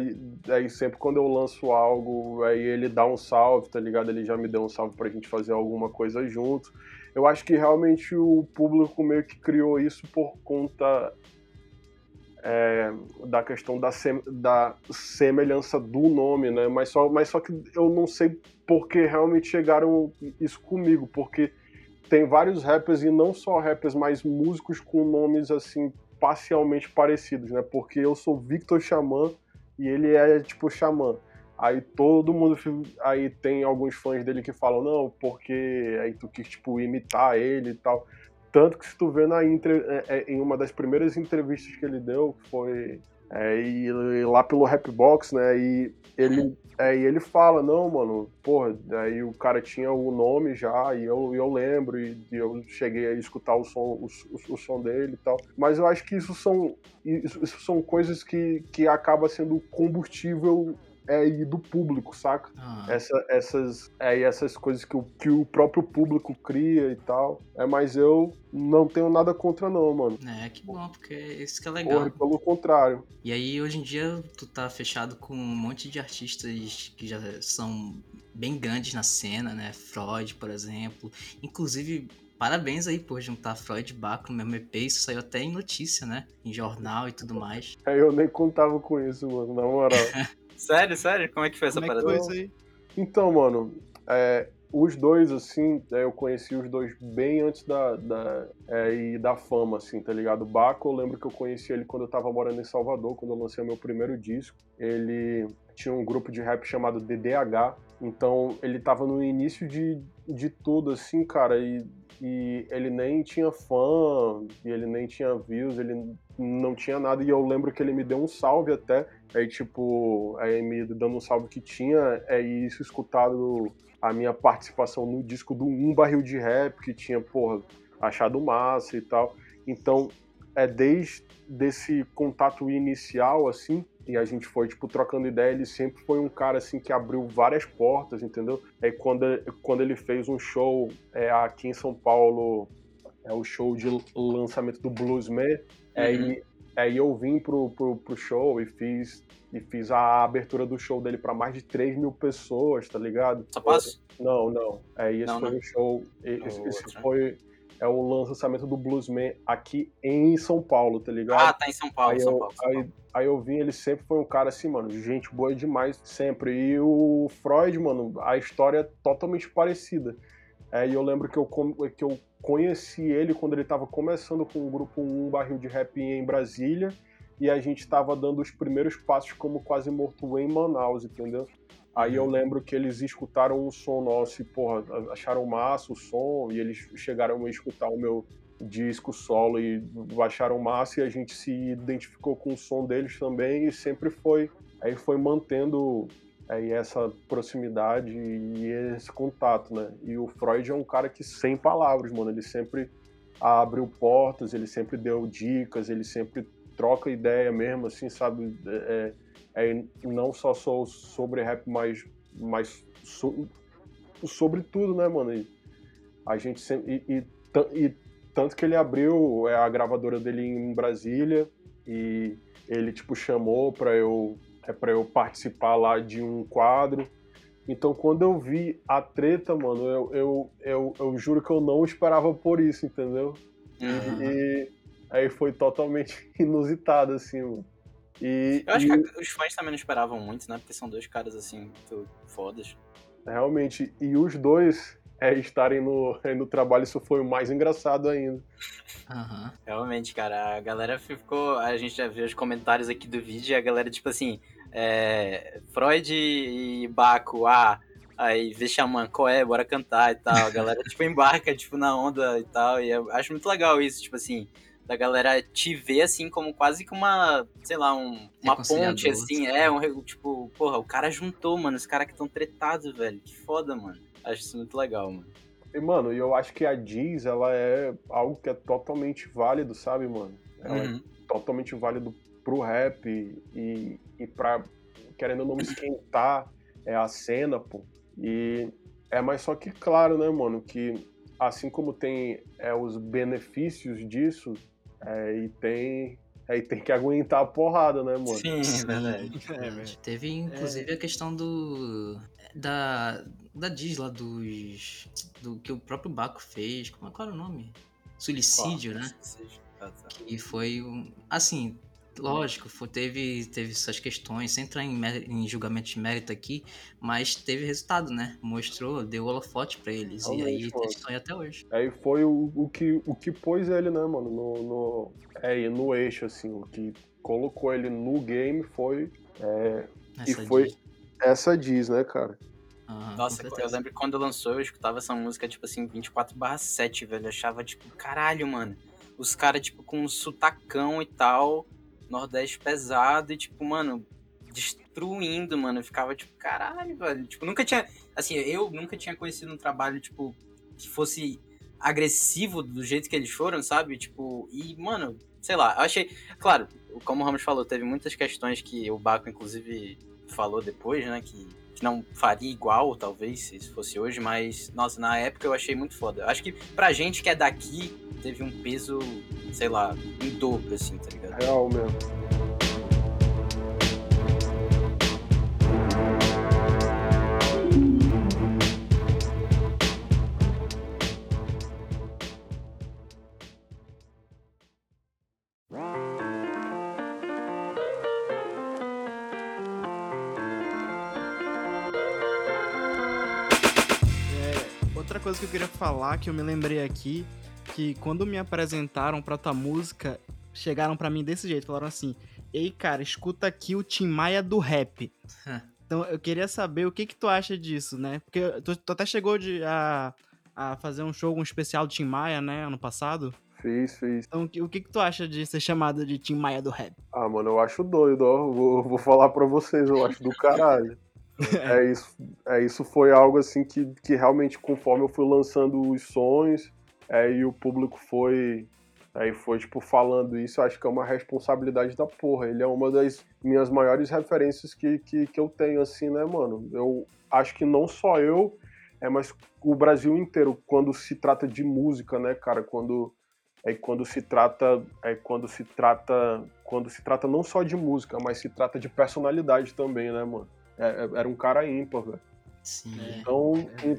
Aí sempre quando eu lanço algo, aí ele dá um salve, tá ligado? Ele já me deu um salve pra gente fazer alguma coisa junto. Eu acho que realmente o público meio que criou isso por conta é, da questão da, sem, da semelhança do nome, né? Mas só, mas só que eu não sei porque realmente chegaram isso comigo, porque tem vários rappers e não só rappers, mas músicos com nomes assim parcialmente parecidos, né? Porque eu sou Victor Xamã e ele é tipo Xamã. Aí todo mundo aí tem alguns fãs dele que falam não, porque aí tu quis tipo imitar ele e tal. Tanto que se tu vê na entre, é, é, em uma das primeiras entrevistas que ele deu, que foi é, e, e lá pelo Rapbox, né? E ele, é, e ele fala, não, mano, porra, aí o cara tinha o nome já, e eu, eu lembro, e, e eu cheguei a escutar o som, o, o, o, som dele e tal. Mas eu acho que isso são, isso, isso são coisas que, que acaba sendo combustível é, e do público, saca? Ah. Essa, essas, é, essas coisas que o, que o próprio público cria e tal. É, mas eu não tenho nada contra, não, mano. É, que bom, porque isso que é legal. Porra, pelo contrário. E aí, hoje em dia, tu tá fechado com um monte de artistas que já são bem grandes na cena, né? Freud, por exemplo. Inclusive, parabéns aí por juntar Freud e Baco no mesmo EP. Isso saiu até em notícia, né? Em jornal e tudo mais. É, eu nem contava com isso, mano, na moral. <laughs> Sério, sério? Como é que foi essa Como parada? É foi aí? Então, mano, é, os dois, assim, é, eu conheci os dois bem antes da, da, é, e da fama, assim, tá ligado? O Baco, eu lembro que eu conheci ele quando eu tava morando em Salvador, quando eu lancei o meu primeiro disco. Ele tinha um grupo de rap chamado DDH, então ele tava no início de, de tudo, assim, cara, e, e ele nem tinha fã, e ele nem tinha views, ele não tinha nada, e eu lembro que ele me deu um salve até, aí tipo, aí me dando um salve que tinha, é isso escutado a minha participação no disco do Um Barril de Rap, que tinha, porra, achado massa e tal. Então, é desde desse contato inicial, assim, e a gente foi, tipo, trocando ideia, ele sempre foi um cara, assim, que abriu várias portas, entendeu? Aí quando, quando ele fez um show é, aqui em São Paulo, é o show de lançamento do Bluesman, uhum. aí, aí eu vim pro, pro, pro show e fiz e fiz a abertura do show dele para mais de 3 mil pessoas, tá ligado? Só posso? Não, não. É, esse não, foi o um show. Esse, esse foi é o lançamento do Bluesman aqui em São Paulo, tá ligado? Ah, tá em São Paulo, aí São eu, Paulo. São Paulo. Aí, aí, eu vim, ele sempre foi um cara assim, mano, gente boa demais, sempre. E o Freud, mano, a história é totalmente parecida. É, e eu lembro que eu, que eu conheci ele quando ele tava começando com o grupo Um Barril de Rap em Brasília e a gente estava dando os primeiros passos como quase morto em Manaus, entendeu? Aí eu lembro que eles escutaram um som nosso e, porra, acharam massa o som, e eles chegaram a escutar o meu disco solo e acharam massa, e a gente se identificou com o som deles também, e sempre foi, aí foi mantendo aí essa proximidade e esse contato, né? E o Freud é um cara que, sem palavras, mano, ele sempre abriu portas, ele sempre deu dicas, ele sempre troca ideia mesmo, assim, sabe? É, é, não só sou sobre rap, mas, mas so, sobre tudo, né, mano? E a gente sempre. E, e, e, tanto que ele abriu é, a gravadora dele em Brasília e ele, tipo, chamou pra eu, é, pra eu participar lá de um quadro. Então quando eu vi a treta, mano, eu, eu, eu, eu juro que eu não esperava por isso, entendeu? Uhum. E aí foi totalmente <laughs> inusitado, assim, mano. E, Eu acho e que os fãs também não esperavam muito, né? Porque são dois caras assim, muito fodas. realmente, e os dois é, estarem no, <laughs> no trabalho, isso foi o mais engraçado ainda. Aham. Realmente, cara, a galera ficou. A gente já viu os comentários aqui do vídeo e a galera, tipo assim, é, Freud e Baco, ah, aí vê Xamã, qual é, bora cantar e tal. A galera, tipo, <laughs> embarca, tipo, na onda e tal. E eu acho muito legal isso, tipo assim, da galera te ver assim como quase que uma, sei lá, um, uma ponte, assim, é, um, tipo, porra, o cara juntou, mano, os caras que estão tretados, velho. Que foda, mano. Acho isso muito legal, mano. E, mano, e eu acho que a Diz, ela é algo que é totalmente válido, sabe, mano? Ela é Uhum. totalmente válido pro rap e, e pra, querendo ou não, esquentar é, a cena, pô. E é mais só que claro, né, mano, que assim como tem é, os benefícios disso, é, e tem, aí tem que aguentar a porrada, né, mano? Sim, Sim, verdade. É, verdade. velho. Teve inclusive a questão do. Da. Da Diz lá dos. Do que o próprio Baco fez. Como é qual era o nome? Suicídio, né? Tá, tá. Que foi um. Assim, lógico, foi- teve, teve essas questões, sem entrar em, em julgamento de mérito aqui, mas teve resultado, né? Mostrou, deu holofote pra eles. e aí Realmente, mano. eles estão aí até hoje. Aí foi o, o, que, o que pôs ele, né, mano, no, no, é, no eixo, assim, o que colocou ele no game foi é, Essa foi- Diz. essa Diz, né, cara? Nossa, eu lembro que quando lançou, eu escutava essa música, tipo assim, 24/7, velho. Eu achava, tipo, caralho, mano. Os caras, tipo, com um sutacão e tal, Nordeste pesado e, tipo, mano, destruindo, mano. Eu ficava, tipo, caralho, velho. Tipo, nunca tinha. Assim, eu nunca tinha conhecido um trabalho, tipo, que fosse agressivo do jeito que eles foram, sabe? Tipo, e, mano, sei lá, eu achei. Claro, como o Ramos falou, teve muitas questões que o Baco, inclusive, falou depois, né? Que, não faria igual, talvez, se fosse hoje, mas, nossa, na época eu achei muito foda. Acho que pra gente que é daqui, teve um peso, sei lá, em dobro, assim, tá ligado? Real mesmo. Queria falar, que eu me lembrei aqui, que quando me apresentaram pra tua música, chegaram pra mim desse jeito, falaram assim, ei cara, escuta aqui o Tim Maia do rap. então eu queria saber o que que tu acha disso, né? Porque tu, tu até chegou de, a, a fazer um show, um especial do Tim Maia, né, ano passado. Fiz, fiz. Então o que, o que que tu acha de ser chamado de Tim Maia do rap? Ah, mano, eu acho doido, ó. Vou, vou falar pra vocês, eu acho do caralho. <laughs> É isso, é isso foi algo assim que, que realmente, conforme eu fui lançando os sons, é, e o público foi. Aí foi, tipo, falando isso, acho que é uma responsabilidade da porra. Ele é uma das minhas maiores referências que, que, que eu tenho, assim, né, mano? Eu acho que não só eu, é, mas o Brasil inteiro, quando se trata de música, né, cara? Quando é quando se trata é quando se trata quando se trata não só de música mas se trata de personalidade também né mano era um cara ímpar velho Sim. então e-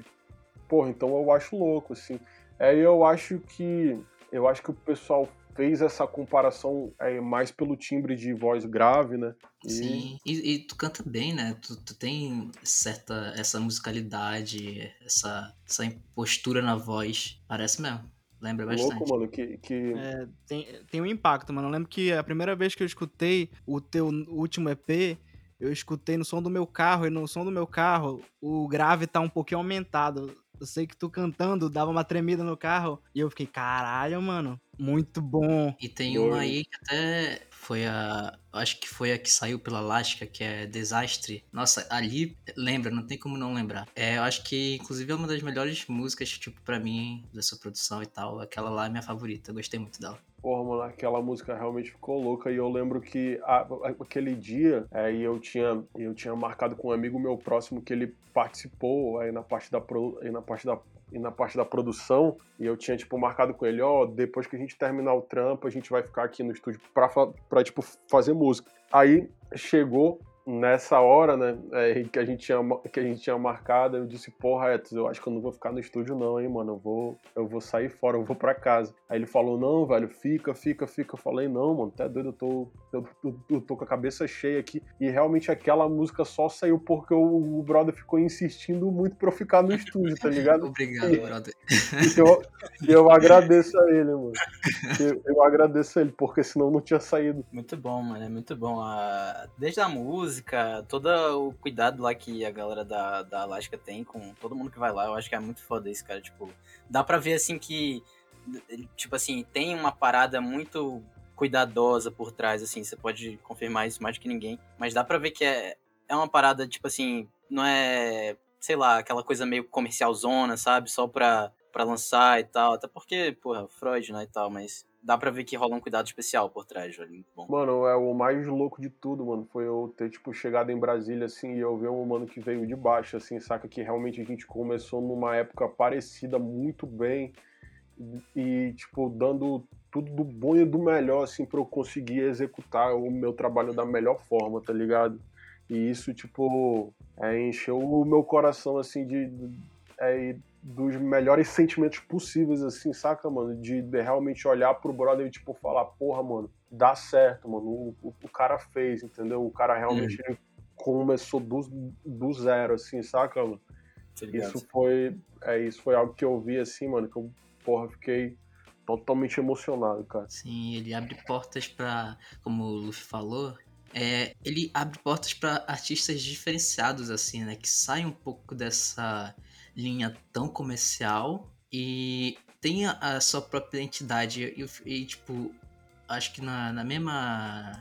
porra então eu acho louco assim é eu acho que eu acho que o pessoal fez essa comparação é, mais pelo timbre de voz grave né E- Sim, e, e tu canta bem, né? Tu, tu tem certa essa musicalidade, essa, essa postura na voz. Parece mesmo. Lembra bastante. louco mano que, que É, tem, tem um impacto, mano. Eu lembro que a primeira vez que eu escutei o teu último EP, eu escutei no som do meu carro, e no som do meu carro, o grave tá um pouquinho aumentado. Eu sei que tu cantando dava uma tremida no carro, e eu fiquei, caralho, mano, muito bom. E tem uma aí que até foi a. Acho que foi a que saiu pela Lasca, que é Desastre. Nossa, ali, lembra, não tem como não lembrar. É, eu acho que, inclusive, é uma das melhores músicas, tipo, pra mim, dessa produção e tal. Aquela lá é minha favorita, eu gostei muito dela. Porra, mano, aquela música realmente ficou louca e eu lembro que a- aquele dia aí eu tinha eu tinha marcado com um amigo meu próximo que ele participou aí na parte da aí na parte da e na parte da produção e eu tinha tipo marcado com ele, ó, depois que a gente terminar o trampo, a gente vai ficar aqui no estúdio pra, pra tipo fazer música. Aí chegou nessa hora, né, é, que, a gente tinha, que a gente tinha marcado, eu disse, porra, Etos, eu acho que eu não vou ficar no estúdio não, hein, mano, eu vou, eu vou sair fora, eu vou pra casa. Aí ele falou, não, velho, fica, fica, fica. Eu falei, não, mano, tá doido, eu tô, eu, eu, eu tô com a cabeça cheia aqui. E realmente aquela música só saiu porque o, o brother ficou insistindo muito pra eu ficar no estúdio, tá ligado? <laughs> Obrigado, e, brother. E eu, eu agradeço a ele, mano. Eu, eu agradeço a ele, porque senão não tinha saído. Muito bom, mano, é muito bom. A... Desde a música, todo o cuidado lá que a galera da, da Alaska tem com todo mundo que vai lá, eu acho que é muito foda isso, cara. Tipo, dá pra ver assim que tipo assim, tem uma parada muito cuidadosa por trás, assim, você pode confirmar isso mais do que ninguém, mas dá pra ver que é, é uma parada, tipo assim, não é, sei lá, aquela coisa meio comercialzona, sabe, só pra, pra lançar e tal, até porque, porra, Freud, né, e tal, mas dá pra ver que rola um cuidado especial por trás, velho, muito bom. Mano, é o mais louco de tudo, mano, foi eu ter, tipo, chegado em Brasília, assim, e eu ver um mano que veio de baixo, assim, saca, que realmente a gente começou numa época parecida muito bem, e, tipo, dando tudo do bom e do melhor, assim, pra eu conseguir executar o meu trabalho da melhor forma, tá ligado? E isso, tipo, é, encheu o meu coração, assim, de, de é, dos melhores sentimentos possíveis, assim, saca, mano? De, de, realmente olhar pro brother e, tipo, falar, porra, mano, dá certo, mano, o, o, o cara fez, entendeu? O cara realmente hum. começou do, do zero, assim, saca, mano? Isso foi, é, isso foi algo que eu vi, assim, mano, que eu porra, fiquei totalmente emocionado, cara. Sim, ele abre portas para, como o Luffy falou, é, ele abre portas para artistas diferenciados, assim, né? Que saem um pouco dessa linha tão comercial e tem a, a sua própria identidade. E, e, tipo, acho que na, na mesma.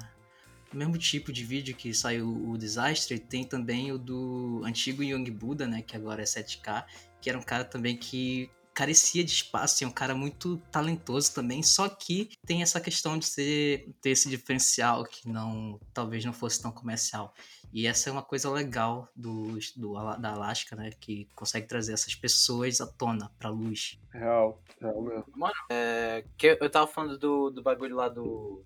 No mesmo tipo de vídeo que saiu o Desastre, tem também o do antigo Young Buddha, né? Que agora é 7K, que era um cara também que carecia de espaço, é um cara muito talentoso também, só que tem essa questão de ser, ter esse diferencial que não talvez não fosse tão comercial. E essa é uma coisa legal do, do da Alaska, né? Que consegue trazer essas pessoas à tona, pra luz. Real, real mesmo. Mano, é, que eu tava falando do, do bagulho lá do,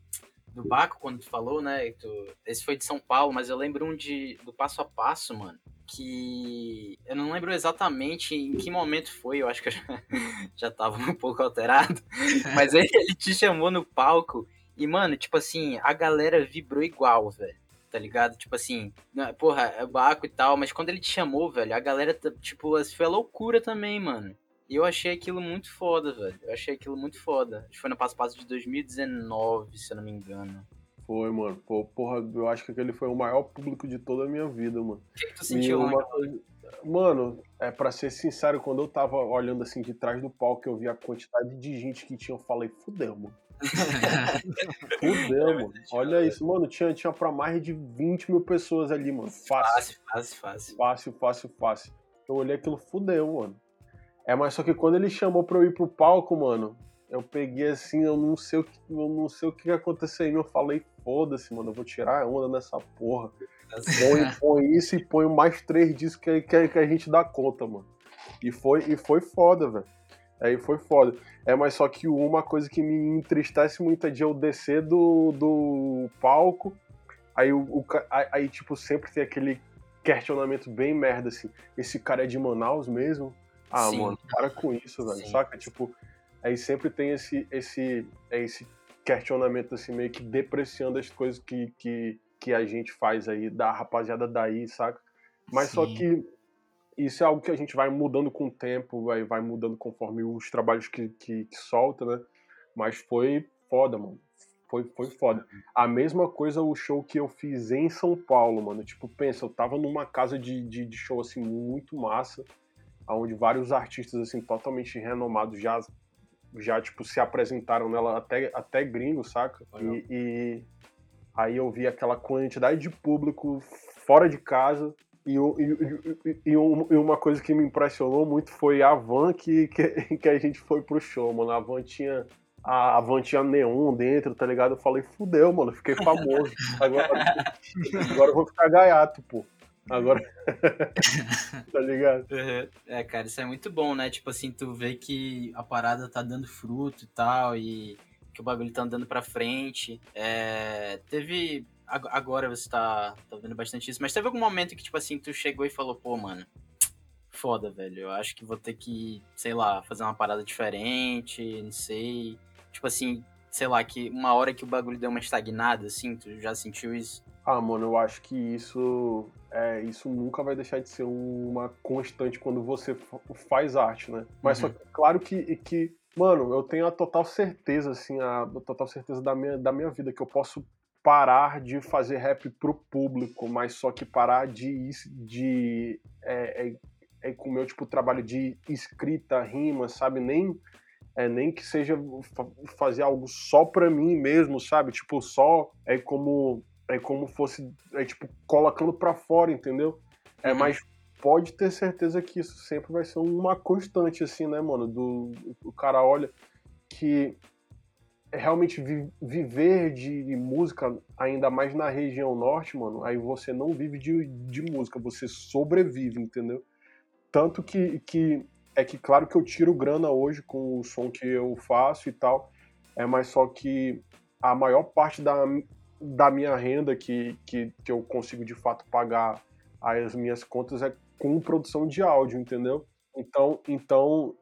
do Baco, quando tu falou, né? Tu, esse foi de São Paulo, mas eu lembro um de, do Passo a Passo, mano que eu não lembro exatamente em que momento foi, eu acho que eu já, <laughs> já tava um pouco alterado, <laughs> mas ele, ele te chamou no palco e, mano, tipo assim, a galera vibrou igual, velho, tá ligado? Tipo assim, né, porra, é Baco e tal, mas quando ele te chamou, velho, a galera, tipo, foi loucura também, mano. E eu achei aquilo muito foda, velho. Eu achei aquilo muito foda. Acho que foi no Passo Passo de 2019, se eu não me engano. Foi, mano. Pô, porra, eu acho que aquele foi o maior público de toda a minha vida, mano. O que, que tu sentiu, uma... Coisa... Mano, é para ser sincero, quando eu tava olhando assim de trás do palco, eu vi a quantidade de gente que tinha, eu falei, fudeu, mano. Fudeu, mano. Olha isso, mano. Tinha, tinha pra mais de 20 mil pessoas ali, mano. Fácil. Fácil, fácil, fácil. Fácil, fácil, Eu olhei aquilo, fudeu, mano. É, mas só que quando ele chamou pra eu ir pro palco, mano, eu peguei assim, eu não sei o que, eu não sei o que aconteceu aí, eu falei, foda-se, mano, eu vou tirar a onda nessa porra. Põe, <laughs> põe isso e põe mais três discos que, que, que, a gente dá conta, mano. E foi, e foi foda, velho. Aí foi foda. É, mas só que uma coisa que me entristece muito é de eu descer do, do palco, aí, o, o aí, tipo, sempre tem aquele questionamento bem merda, assim. Esse cara é de Manaus mesmo? Ah, Sim. mano, para com isso, velho. Sim. Saca? Tipo, aí sempre tem esse, esse, é esse questionamento, assim, meio que depreciando as coisas que, que, que a gente faz aí, da rapaziada daí, saca? Mas Sim. só que isso é algo que a gente vai mudando com o tempo, vai, vai mudando conforme os trabalhos que, que, que solta, né? Mas foi foda, mano. Foi, foi foda. A mesma coisa o show que eu fiz em São Paulo, mano. Tipo, pensa, eu tava numa casa de, de, de show, assim, muito massa, onde vários artistas, assim, totalmente renomados já já, tipo, se apresentaram nela até, até gringo, saca? E, e, aí eu vi aquela quantidade de público fora de casa. E, e, e, uma coisa que me impressionou muito foi a van que, que, <laughs> que a gente foi pro show, mano. A van tinha a, a van tinha neon dentro, tá ligado? Eu falei, fudeu, mano, fiquei famoso. Agora, agora eu vou ficar gaiato, pô. Agora. <laughs> tá ligado? Uhum. É, cara, isso é muito bom, né? Tipo assim, tu vê que a parada tá dando fruto e tal, e que o bagulho tá andando pra frente. É... Teve. Agora você tá, tá vendo bastante isso, mas teve algum momento que, tipo assim, tu chegou e falou, pô, mano, foda, velho. Eu acho que vou ter que, sei lá, fazer uma parada diferente, não sei. Tipo assim, sei lá, que uma hora que o bagulho deu uma estagnada, assim, tu já sentiu isso? Ah, mano, eu acho que isso é, isso nunca vai deixar de ser uma constante quando você faz arte, né? Mas uhum. só claro que, que, mano, eu tenho a total certeza, assim, a, a total certeza da minha, da minha vida, que eu posso parar de fazer rap pro público, mas só que parar de, de é, é, é com o meu tipo trabalho de escrita, rima, sabe? Nem é nem que seja fazer algo só para mim mesmo, sabe? Tipo, só é como é como fosse é tipo colocando para fora, entendeu? É, uhum. mas pode ter certeza que isso sempre vai ser uma constante assim, né, mano? Do o cara olha que realmente vi, viver de música, ainda mais na região norte, mano, aí você não vive de, de música, você sobrevive, entendeu? Tanto que, que é que, claro, que eu tiro grana hoje com o som que eu faço e tal, é mas só que a maior parte da, da minha renda que, que, que eu consigo de fato pagar as minhas contas é com produção de áudio, entendeu? Então, então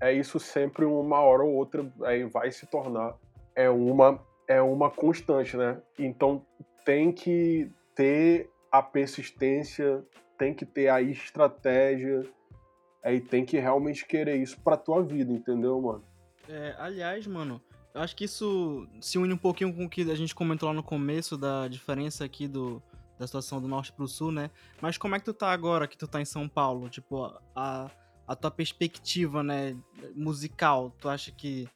é isso sempre uma hora ou outra aí vai se tornar é uma é uma constante, né? Então tem que ter a persistência, tem que ter a estratégia, aí tem que realmente querer isso pra tua vida, entendeu, mano? É, aliás, mano, eu acho que isso se une um pouquinho com o que a gente comentou lá no começo da diferença aqui do, da situação do norte pro sul, né? Mas como é que tu tá agora que tu tá em São Paulo? Tipo, a, a tua perspectiva, né, musical, tu acha que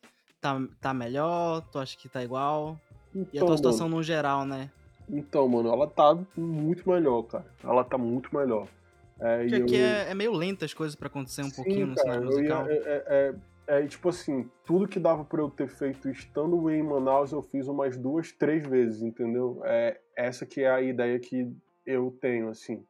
tá, tá melhor? Tu acha que tá igual? Então, e a tua então, situação mano, no geral, né? Então, mano, ela tá muito melhor, cara. Ela tá muito melhor. É, Porque aqui eu... é, é, meio lenta as coisas para acontecer um Sim, pouquinho no cenário musical. Ia, é, é, é, tipo assim, tudo que dava para eu ter feito estando em Manaus, eu fiz umas duas, três vezes, entendeu? É, essa que é a ideia que eu tenho, assim.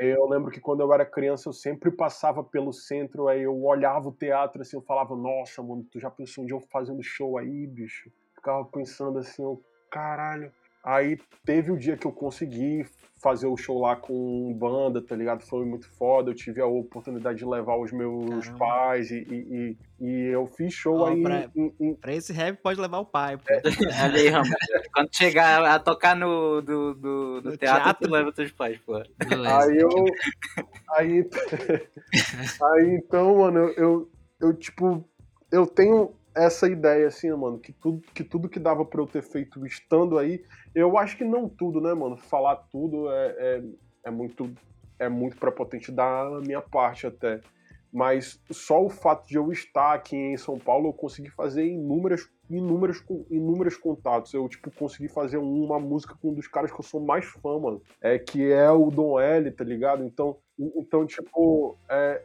Eu lembro que quando eu era criança, eu sempre passava pelo centro, aí eu olhava o teatro, assim, eu falava, nossa, mano, tu já pensou um dia eu fazendo show aí, bicho? Ficava pensando assim, eu, caralho. Aí teve o dia que eu consegui fazer o show lá com banda, tá ligado? Foi muito foda. Eu tive a oportunidade de levar os meus Caramba. pais e, e, e, eu fiz show oh, aí. Pra, em, em... pra, esse rap pode levar o pai. É. <laughs> Ali, Quando chegar a tocar no, do, do, do teatro, teatro, tu leva teus pais, pô. Aí eu. Aí, <laughs> aí então, mano, eu, eu, eu tipo. Eu tenho essa ideia, assim, mano, que tudo que, tudo que dava para eu ter feito estando aí, eu acho que não tudo, né, mano? Falar tudo é, é, é muito é muito prepotente da minha parte até. Mas só o fato de eu estar aqui em São Paulo, eu consegui fazer inúmeras, inúmeras, inúmeros contatos. Eu, tipo, consegui fazer uma música com um dos caras que eu sou mais fã, mano. É, que é o Dom L, tá ligado? Então, então tipo, é,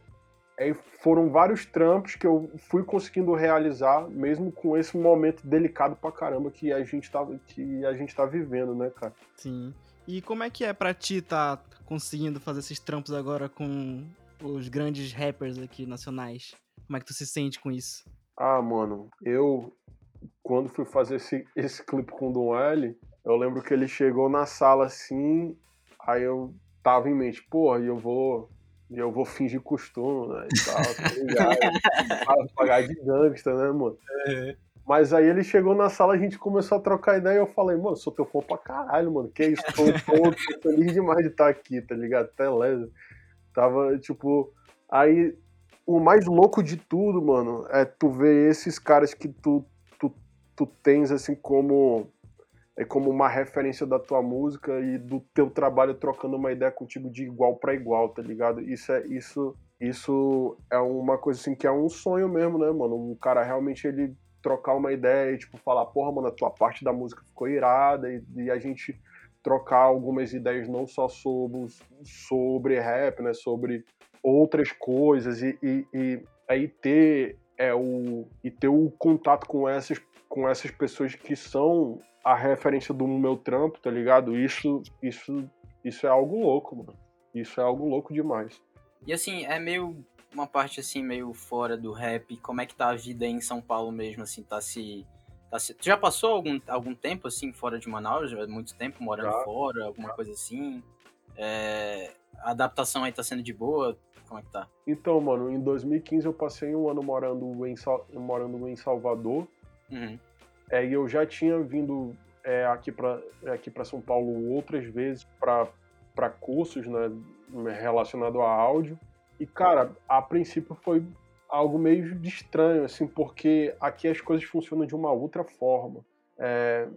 Aí foram vários trampos que eu fui conseguindo realizar, mesmo com esse momento delicado pra caramba que a gente tá, que a gente tá vivendo, né, cara? Sim. E como é que é pra ti tá conseguindo fazer esses trampos agora com os grandes rappers aqui nacionais? Como é que tu se sente com isso? Ah, mano, eu quando fui fazer esse, esse clipe com o Don L, eu lembro que ele chegou na sala assim, aí eu tava em mente, porra, eu vou e eu vou fingir costume, né? E tal, tá ligado? <laughs> pagar de gangsta, né, mano? É. Mas aí ele chegou na sala, a gente começou a trocar ideia e eu falei, mano, sou teu fã pra caralho, mano. Que isso? Tô, tô, tô feliz demais de estar aqui, tá ligado? Até lesa. Tava, tipo. Aí o mais louco de tudo, mano, é tu ver esses caras que tu, tu, tu tens assim como é como uma referência da tua música e do teu trabalho trocando uma ideia contigo de igual para igual, tá ligado? Isso é isso isso é uma coisa assim que é um sonho mesmo, né, mano? Um cara realmente ele trocar uma ideia e tipo falar, porra, mano, a tua parte da música ficou irada e, e a gente trocar algumas ideias não só sobre sobre rap, né, sobre outras coisas e, e, e aí ter é o e ter o contato com essas com essas pessoas que são a referência do meu trampo, tá ligado? Isso, isso, isso é algo louco, mano. Isso é algo louco demais. E assim, é meio uma parte assim meio fora do rap. Como é que tá a vida aí em São Paulo mesmo, assim, tá se Tá, tu já passou algum, algum tempo, assim, fora de Manaus? Muito tempo morando Já. fora, alguma coisa assim? É, a adaptação aí tá sendo de boa? Como é que tá? Então, mano, em 2015 eu passei um ano morando em, morando em Salvador. Uhum. É, e eu já tinha vindo é, aqui para aqui São Paulo outras vezes para cursos né, relacionado a áudio. E, cara, a princípio foi algo meio de estranho, assim, porque aqui as coisas funcionam de uma outra forma. É,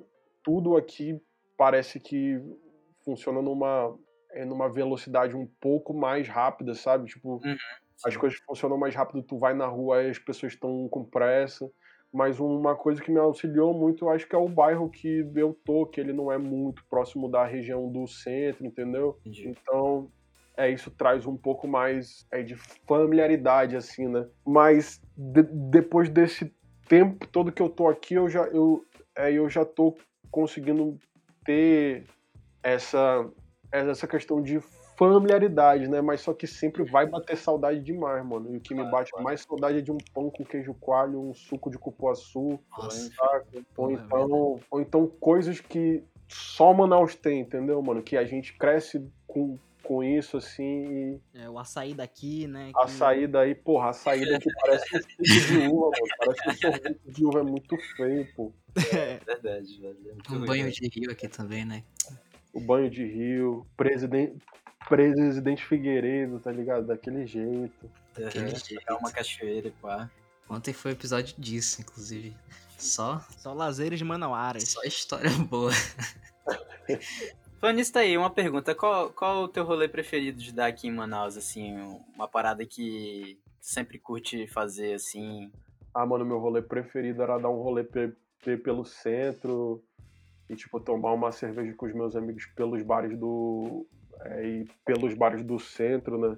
tudo aqui parece que funciona numa, é, numa velocidade um pouco mais rápida, sabe? Tipo, as coisas funcionam mais rápido, tu vai na rua e as pessoas estão com pressa. Mas uma coisa que me auxiliou muito, eu acho que é o bairro que eu tô, que ele não é muito próximo da região do centro, entendeu? Entendi. Então, é, isso traz um pouco mais é, de familiaridade, assim, né? Mas de- depois desse tempo todo que eu tô aqui, eu já, eu, é, eu já tô conseguindo ter essa, essa questão de familiaridade, né? Mas só que sempre vai bater saudade demais, mano. E o que me bate mais saudade é de um pão com queijo coalho, um suco de cupuaçu, Nossa. Pô, Ou é então, ou então coisas que só Manaus tem, entendeu, mano? Que a gente cresce com, com isso, assim, e É, o açaí daqui, né? a que- saída aí, porra, a saída <laughs> que parece um suco de uva, mano. Parece que o sorvete de uva é muito feio, pô. É verdade, velho. É Um banho velho. de rio aqui também, né? O banho de rio, presidente, presidente Figueiredo, tá ligado? Daquele jeito. Daquele Uhum. jeito. É uma cachoeira, e pá. Ontem foi o episódio disso, inclusive. Só, Só lazeres de manauaras. só história <laughs> boa. Falando nisso daí, uma pergunta. Qual, qual o teu rolê preferido de dar aqui em Manaus, assim? Uma parada que tu sempre curte fazer, assim? Ah, mano, meu rolê preferido era dar um rolê pe- pe- pelo centro e, tipo, tomar uma cerveja com os meus amigos pelos bares do. E pelos bares do centro, né?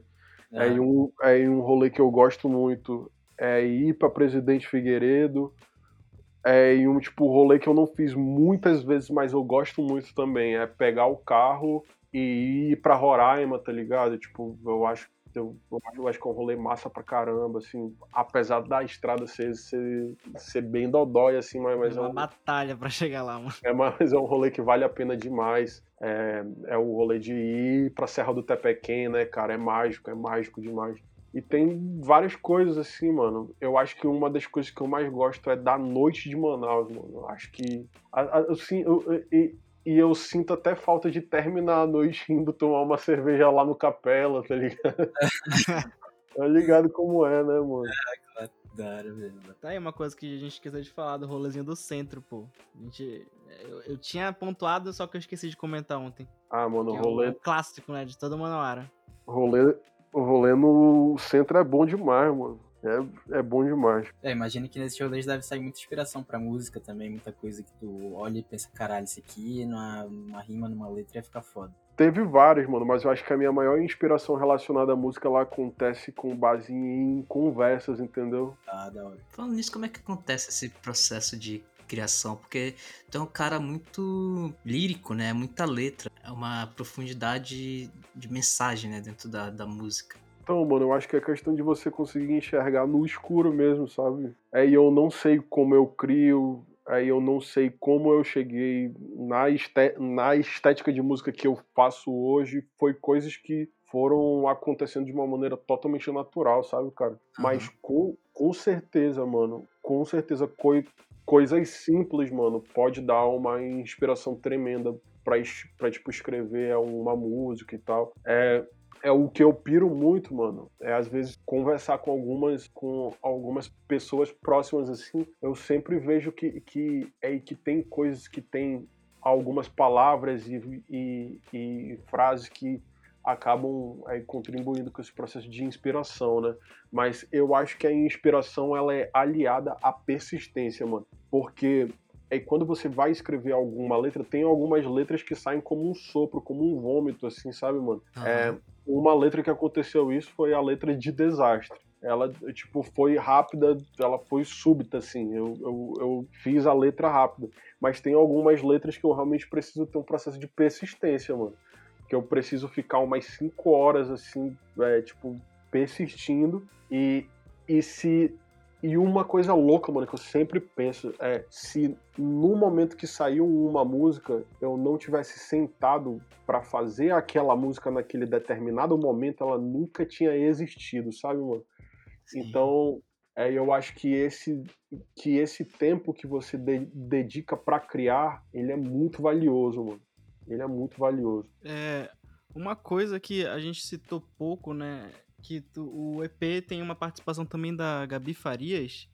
É, um, é um rolê que eu gosto muito é ir pra Presidente Figueiredo. É, um tipo rolê que eu não fiz muitas vezes, mas eu gosto muito também. É pegar o carro e ir pra Roraima, tá ligado? Tipo, eu acho, eu, eu acho- que é um rolê massa pra caramba, assim. Apesar da estrada ser, ser, ser bem dodói, assim, mas, mas é é uma um, batalha pra chegar lá, mano. é, mas é um rolê que vale a pena demais. É, é o rolê de ir pra Serra do Tepequém, né, cara? É mágico, é mágico demais. E tem várias coisas assim, mano. Eu acho que uma das coisas que eu mais gosto é da noite de Manaus, mano. Eu acho que. Assim, eu, eu- e, eu sinto até falta de terminar a noite indo tomar uma cerveja lá no Capela, tá ligado? <laughs> tá ligado como é, né, mano? Da hora mesmo. Tá aí uma coisa que a gente esqueceu de falar do rolezinho do centro, pô. A gente, eu, eu tinha pontuado, só que eu esqueci de comentar ontem. Ah, mano, o é rolê, o clássico, né? De toda Manauara. rolê, o rolê no centro é bom demais, mano. É, é bom demais. É, imagino que nesse rolê deve sair muita inspiração pra música também, muita coisa que tu olha e pensa, caralho, isso aqui numa, numa rima, numa letra ia ficar foda. Teve várias, mano, mas eu acho que a minha maior inspiração relacionada à música ela acontece com base em conversas, entendeu? Tá, da hora. Falando nisso, como é que acontece esse processo de criação? Porque tu é um cara muito lírico, né? Muita letra. É uma profundidade de mensagem, né? Dentro da, da música. Então, mano, eu acho que é questão de você conseguir enxergar no escuro mesmo, sabe? Aí eu não sei como eu crio, aí eu não sei como eu cheguei na, este- na estética de música que eu faço hoje. Foi coisas que foram acontecendo de uma maneira totalmente natural, sabe, cara? Mas com, com certeza, mano, com certeza coi- coisas simples, mano, pode dar uma inspiração tremenda pra, es- pra tipo, escrever uma música e tal. É, é o que eu piro muito, mano. É às vezes conversar com algumas com algumas pessoas próximas assim, eu sempre vejo que que é que tem coisas que tem algumas palavras e, e, e frases que acabam aí, contribuindo com esse processo de inspiração, né? Mas eu acho que a inspiração ela é aliada à persistência, mano. Porque é quando você vai escrever alguma letra, tem algumas letras que saem como um sopro, como um vômito, assim, sabe, mano? É, Aham. Uma letra que aconteceu isso foi a letra de desastre. Ela, tipo, foi rápida, ela foi súbita, assim. Eu, eu, eu fiz a letra rápida. Mas tem algumas letras que eu realmente preciso ter um processo de persistência, mano. Que eu preciso ficar umas cinco horas, assim, é, tipo, persistindo. E, e se e uma coisa louca, mano, que eu sempre penso é se no momento que saiu uma música eu não tivesse sentado para fazer aquela música naquele determinado momento, ela nunca tinha existido, sabe, mano? Sim. Então, é, eu acho que esse, que esse tempo que você de, dedica para criar, ele é muito valioso, mano. Ele é muito valioso. É, uma coisa que a gente citou pouco, né? Que tu, o EP tem uma participação também da Gabi Farias.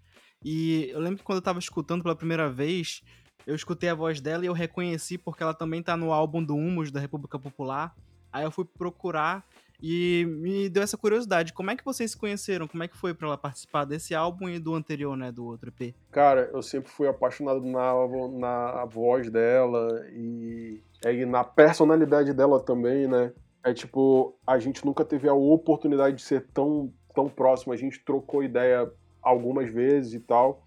E eu lembro que quando eu tava escutando pela primeira vez, eu escutei a voz dela e eu reconheci porque ela também tá no álbum do Humus da República Popular. Aí eu fui procurar e me deu essa curiosidade. Como é que vocês se conheceram? Como é que foi para ela participar desse álbum e do anterior, né? Do outro EP? Cara, eu sempre fui apaixonado na, na voz dela e, e na personalidade dela também, né? É tipo, a gente nunca teve a oportunidade de ser tão, tão próximo. A gente trocou ideia algumas vezes e tal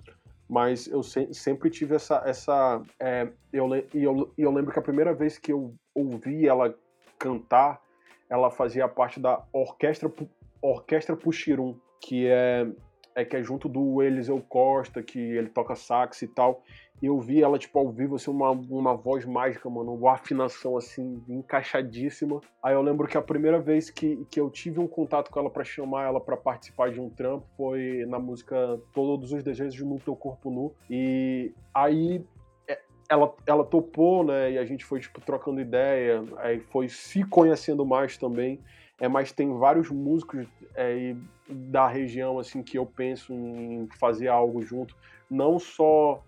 mas eu se, sempre tive essa. essa é, eu, e eu, eu lembro que a primeira vez que eu ouvi ela cantar, ela fazia parte da Orquestra, Orquestra Puxirum, que é, é que é junto do Eliseu Costa, que ele toca sax e tal. E eu vi ela, tipo, ao vivo, assim, uma, uma voz mágica, mano, uma afinação, assim, encaixadíssima. Aí eu lembro que a primeira vez que, que eu tive um contato com ela para chamar ela para participar de um trampo foi na música Todos os Desejos no Teu Corpo Nu. E aí ela, ela topou, né? E a gente foi, tipo, trocando ideia, aí foi se conhecendo mais também. É, mas tem vários músicos é, da região, assim, que eu penso em fazer algo junto. Não só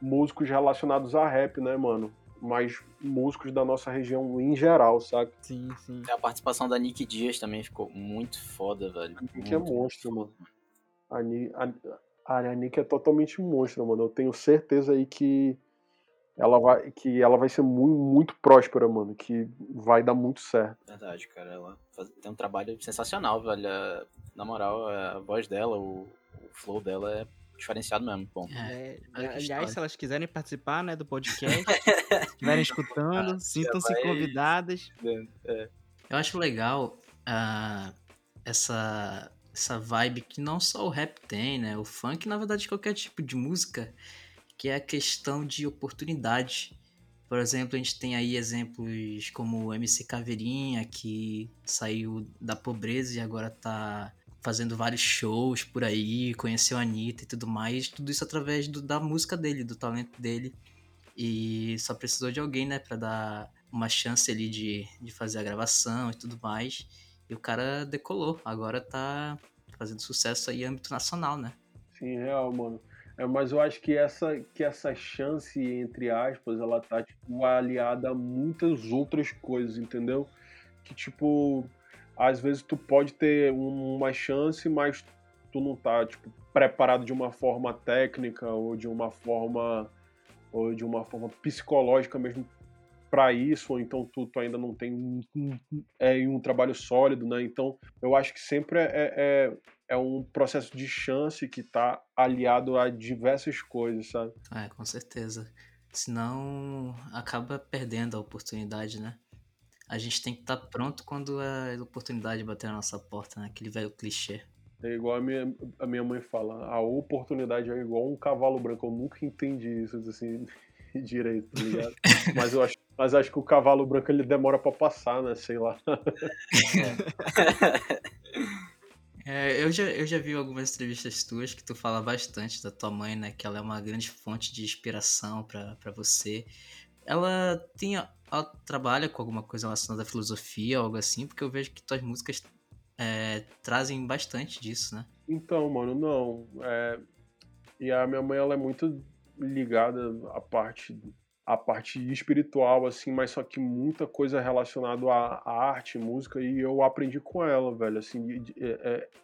músicos relacionados a rap, né, mano? Mas músicos da nossa região em geral, sabe? Sim, sim. A participação da Nick Dias também ficou muito foda, velho. A Nick é monstro, mano. A, a, a Nick é totalmente monstro, mano. Eu tenho certeza aí que ela vai, que ela vai ser muito, muito próspera, mano, que vai dar muito certo. Verdade, cara, ela faz, tem um trabalho sensacional, velho. Na moral, a voz dela, o, o flow dela é diferenciado mesmo. Bom, é, aliás, se elas quiserem participar, né, do <laughs> podcast, estiverem escutando, ah, sintam-se convidadas. É, é. Eu acho legal uh, essa essa vibe que não só o rap tem, né? O funk, na verdade, qualquer tipo de música que é a questão de oportunidade. Por exemplo, a gente tem aí exemplos como o MC Caveirinha, que saiu da pobreza e agora tá fazendo vários shows por aí, conheceu a Anitta e tudo mais, tudo isso através do, da música dele, do talento dele. E só precisou de alguém, né, pra dar uma chance ali de, de fazer a gravação e tudo mais. E o cara decolou, agora tá fazendo sucesso aí em âmbito nacional, né? Sim, real, mano. É, mas eu acho que essa, que essa chance, entre aspas, ela tá, tipo, aliada a muitas outras coisas, entendeu? Que, tipo, às vezes tu pode ter uma chance, mas tu não tá, tipo, preparado de uma forma técnica ou de uma forma ou de uma forma psicológica mesmo para isso, ou então tu, tu, ainda não tem um, um, é, um trabalho sólido, né? Então, eu acho que sempre é, é, é um processo de chance que está aliado a diversas coisas, sabe? É, com certeza. Senão acaba perdendo a oportunidade, né? A gente tem que estar tá pronto quando a oportunidade bater na nossa porta, né? Aquele velho clichê. É igual a minha, a minha mãe fala, a oportunidade é igual um cavalo branco. Eu nunca entendi isso assim <laughs> direito, tá ligado? mas eu acho, mas acho que o cavalo branco ele demora para passar, né? Sei lá. <laughs> É. Eu, já, eu já vi algumas entrevistas tuas que tu fala bastante da tua mãe, né? Que ela é uma grande fonte de inspiração para você. Ela tem ela trabalha com alguma coisa relacionada à filosofia, algo assim, porque eu vejo que tuas músicas é, trazem bastante disso, né? Então, mano, não. É... E a minha mãe, ela é muito ligada à parte a parte espiritual, assim, mas só que muita coisa relacionada à, arte, música, e eu aprendi com ela, velho, assim, é,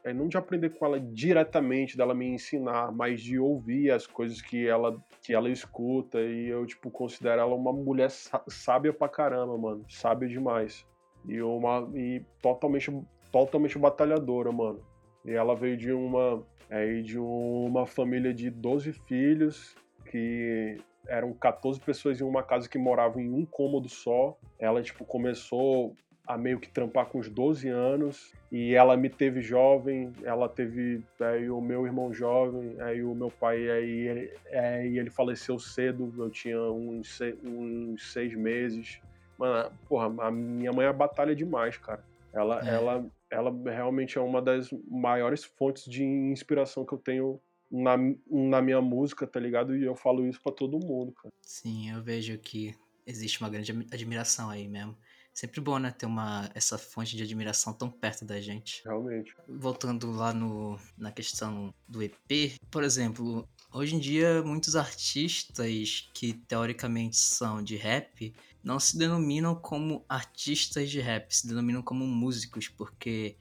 é, é, não de aprender com ela diretamente, dela me ensinar, mas de ouvir as coisas que ela, que ela escuta, e eu, tipo, considero ela uma mulher sábia pra caramba, mano, sábia demais, e uma, e totalmente, totalmente batalhadora, mano, e ela veio de uma, é, de uma família de 12 filhos, que eram 14 pessoas em uma casa que moravam em um cômodo só. Ela, tipo, começou a meio que trampar com os 12 anos e ela me teve jovem, ela teve aí, o meu irmão jovem, aí o meu pai aí ele, aí ele faleceu cedo, eu tinha uns, uns seis meses. Mano, porra, a minha mãe é batalha demais, cara. Ela, é. ela, ela realmente é uma das maiores fontes de inspiração que eu tenho na, na minha música, tá ligado? E eu falo isso para todo mundo, cara. Sim, eu vejo que existe uma grande admiração aí mesmo. Sempre bom, né, ter uma, essa fonte de admiração tão perto da gente. Realmente. Voltando lá no, na questão do EP, por exemplo, hoje em dia muitos artistas que teoricamente são de rap não se denominam como artistas de rap, se denominam como músicos, porque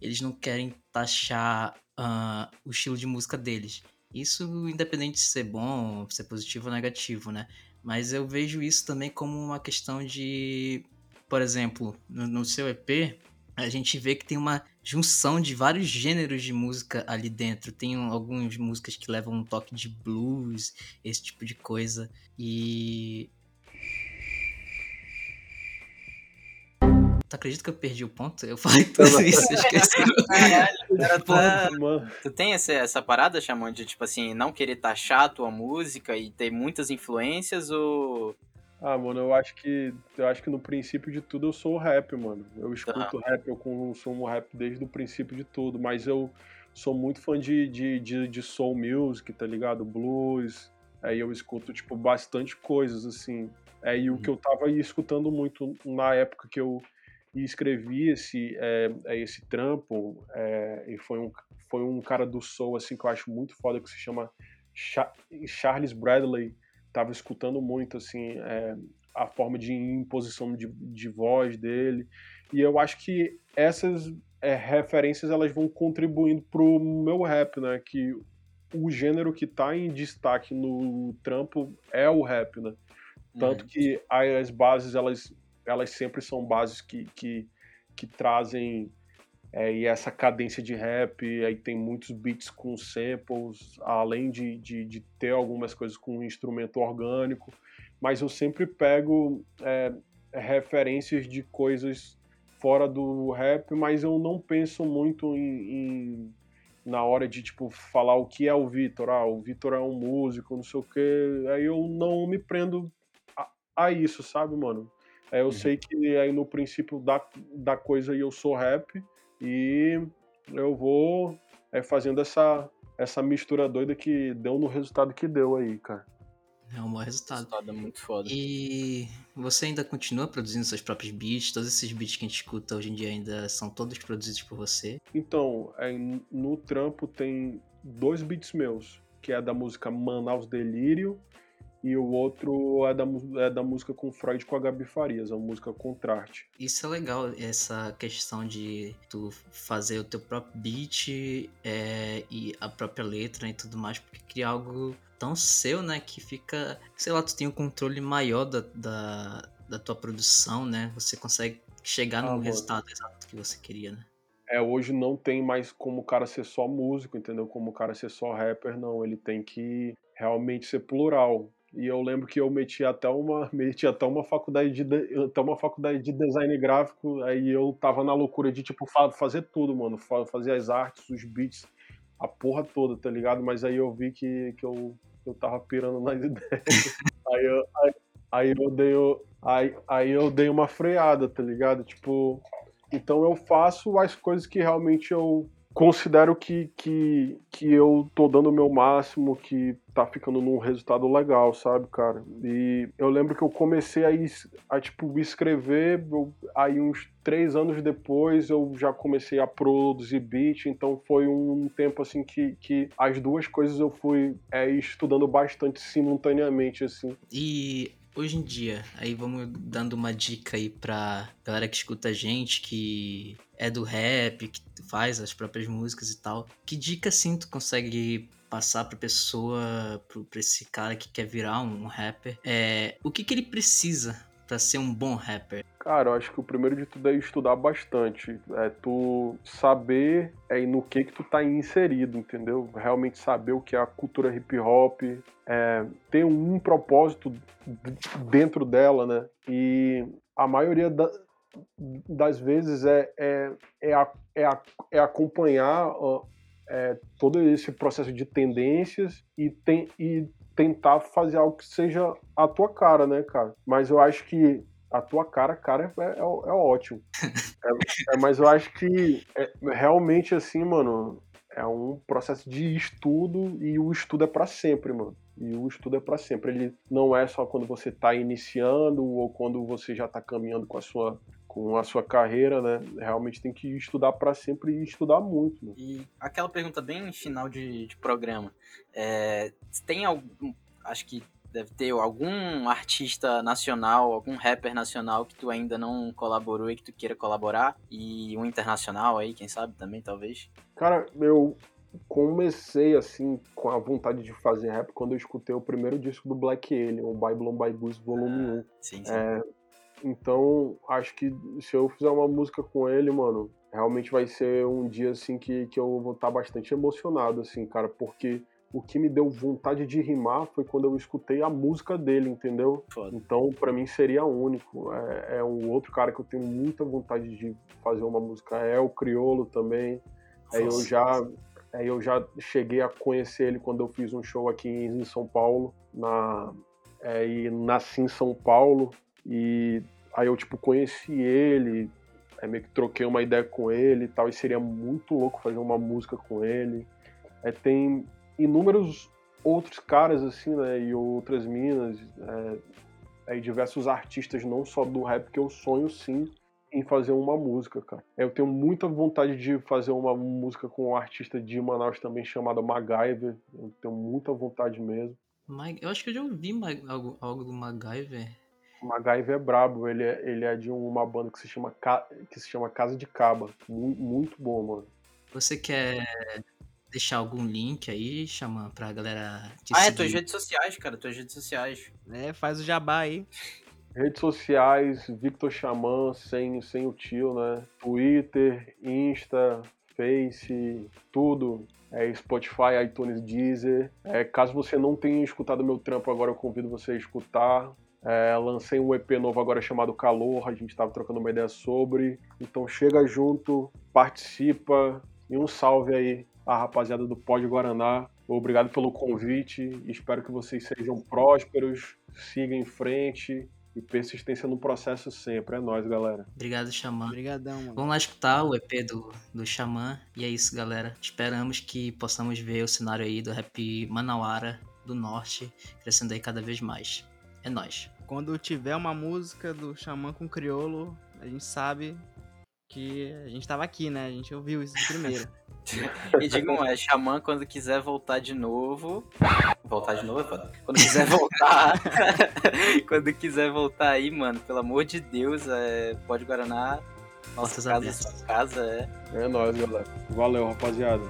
eles não querem taxar uh, o estilo de música deles. Isso independente de ser bom, ser positivo ou negativo, né? Mas eu vejo isso também como uma questão de por exemplo, no, no seu EP, a gente vê que tem uma junção de vários gêneros de música ali dentro. Tem algumas músicas que levam um toque de blues, esse tipo de coisa. E. Tu acredita que eu perdi o ponto? Eu falei tudo isso, eu esqueci. Caralho, <laughs> tá... Tu tem essa, essa parada, chamando de, tipo assim, não querer taxar a tua música e ter muitas influências, ou ah, mano, eu acho que eu acho que no princípio de tudo eu sou rap, mano. Eu escuto tá. rap, eu consumo rap desde o princípio de tudo, mas eu sou muito fã de, de, de, de soul music, tá ligado? Blues. Aí eu escuto, tipo, bastante coisas, assim. É, e o que uhum. eu tava escutando muito na época que eu escrevi esse, é, é, esse trampo, é, e foi um, foi um cara do soul, assim, que eu acho muito foda, que se chama Charles Bradley estava escutando muito assim é, a forma de imposição de, de voz dele e eu acho que essas é, referências elas vão contribuindo pro meu rap, né? Que o gênero que está em destaque no trampo é o rap, né? Tanto uhum. que as bases elas elas sempre são bases que, que, que trazem é, e essa cadência de rap, aí tem muitos beats com samples, além de, de, de ter algumas coisas com instrumento orgânico, mas eu sempre pego é, referências de coisas fora do rap, mas eu não penso muito em, em na hora de tipo falar o que é o Vitor, ah, o Vitor é um músico, não sei o que, aí eu não me prendo a, a isso, sabe, mano? É, eu uhum. sei que aí no princípio da, da coisa eu sou rap, e eu vou é, fazendo essa, essa mistura doida que deu no resultado que deu aí, cara. É um bom resultado. resultado é muito foda. E você ainda continua produzindo seus próprios beats? Todos esses beats que a gente escuta hoje em dia ainda são todos produzidos por você? Então, é, no trampo tem dois beats meus, que é da música Manaus Delírio e o outro é da, é da música com Freud com a Gabi Farias, a música Contraste. Isso é legal, essa questão de tu fazer o teu próprio beat é, e a própria letra e tudo mais, porque cria algo tão seu, né, que fica, sei lá, tu tem um controle maior da, da, da tua produção, né, você consegue chegar ah, no resultado exato que você queria, né. É, hoje não tem mais como o cara ser só músico, entendeu? Como o cara ser só rapper, não. Ele tem que realmente ser plural. E eu lembro que eu meti até uma, <laughs> meti até uma faculdade de até uma faculdade de design gráfico, aí eu tava na loucura de tipo fazer tudo, mano, fazer as artes, os beats, a porra toda, tá ligado? Mas aí eu vi que, que eu, eu tava pirando nas <laughs> ideias. aí, eu, aí, aí eu dei aí, aí eu dei uma freada, tá ligado? Tipo, então eu faço as coisas que realmente eu considero que, que, que eu tô dando o meu máximo, que tá ficando num resultado legal, sabe, cara? E eu lembro que eu comecei a, a tipo, escrever, eu, aí uns três anos depois eu já comecei a produzir beat, então foi um tempo, assim, que, que as duas coisas eu fui é, estudando bastante simultaneamente, assim. E hoje em dia, aí vamos dando uma dica aí pra galera que escuta a gente, que é do rap, que faz as próprias músicas e tal. Que dica assim tu consegue passar pra pessoa, pra esse cara que quer virar um rapper? É, o que que ele precisa para ser um bom rapper? Cara, eu acho que o primeiro de tudo é estudar bastante. É tu saber é, no que que tu tá inserido, entendeu? Realmente saber o que é a cultura hip hop, é, ter um propósito dentro dela, né? E a maioria da, das vezes é, é, é, a, é, a, é acompanhar é, todo esse processo de tendências e, tem, e tentar fazer algo que seja a tua cara, né, cara? Mas eu acho que a tua cara, cara, é, é, é ótimo. <laughs> É, é, mas eu acho que é, realmente, assim, mano, é um processo de estudo e o estudo é para sempre, mano. E o estudo é para sempre. Ele não é só quando você está iniciando ou quando você já está caminhando com a sua com a sua carreira, né? Realmente tem que estudar para sempre e estudar muito. Né? E aquela pergunta bem final de, de programa. É, tem algum. Acho que deve ter algum artista nacional, algum rapper nacional que tu ainda não colaborou e que tu queira colaborar. E um internacional aí, quem sabe também, talvez. Cara, eu comecei assim com a vontade de fazer rap quando eu escutei o primeiro disco do Black Alien, o Babylon by Goose Volume ah, 1. Sim, sim. É, então, acho que se eu fizer uma música com ele, mano, realmente vai ser um dia assim que, que eu vou estar bastante emocionado, assim, cara, porque o que me deu vontade de rimar foi quando eu escutei a música dele, entendeu? Foda. Então, para mim seria único. É, é, um outro cara que eu tenho muita vontade de fazer uma música. É o Criolo também. Aí eu já, aí eu já cheguei a conhecer ele quando eu fiz um show aqui em São Paulo, na é, e nasci em São Paulo e aí eu tipo conheci ele, aí meio que troquei uma ideia com ele e tal, e seria muito louco fazer uma música com ele. É, tem inúmeros outros caras, assim, né, e outras minas, é, é, diversos artistas, não só do rap, que eu sonho sim em fazer uma música, cara. É, eu tenho muita vontade de fazer uma música com um artista de Manaus também chamado MacGyver. Eu tenho muita vontade mesmo. Eu acho que eu já ouvi algo, algo do MacGyver. O MacGyver é brabo, ele é, ele é de uma banda que se chama, que se chama Casa de Caba. Muito, muito bom, mano. Você quer deixar algum link aí, Xamã, pra galera te Ah, é, seguir. é, tuas redes sociais, cara, tuas redes sociais. É, faz o jabá aí. Redes sociais, Victor Xamã, sem, sem o tio, né? Twitter, Insta, Face, tudo. É Spotify, iTunes, Deezer. É, caso você não tenha escutado meu trampo agora, eu convido você a escutar. É, lancei um EP novo agora chamado Calor, a gente estava trocando uma ideia sobre. Então chega junto, participa e um salve aí a rapaziada do Pode Guaraná. Obrigado pelo convite. Espero que vocês sejam prósperos, sigam em frente e persistência no processo sempre. É nóis, galera. Obrigado, Xamã. Obrigadão, mano. Vamos lá escutar o EP do, do Xamã. E é isso, galera. Esperamos que possamos ver o cenário aí do rap Manauara do Norte crescendo aí cada vez mais. É nóis. Quando tiver uma música do Xamã com criolo, a gente sabe que a gente tava aqui, né? A gente ouviu isso primeiro. <laughs> e digam, é, Xamã, quando quiser voltar de novo. Voltar de novo é foda. Quando quiser <laughs> voltar. <laughs> quando quiser voltar aí, mano, pelo amor de Deus, é, pode Guaraná. Nossa casa, sua casa, é. É nóis, galera. Valeu, rapaziada.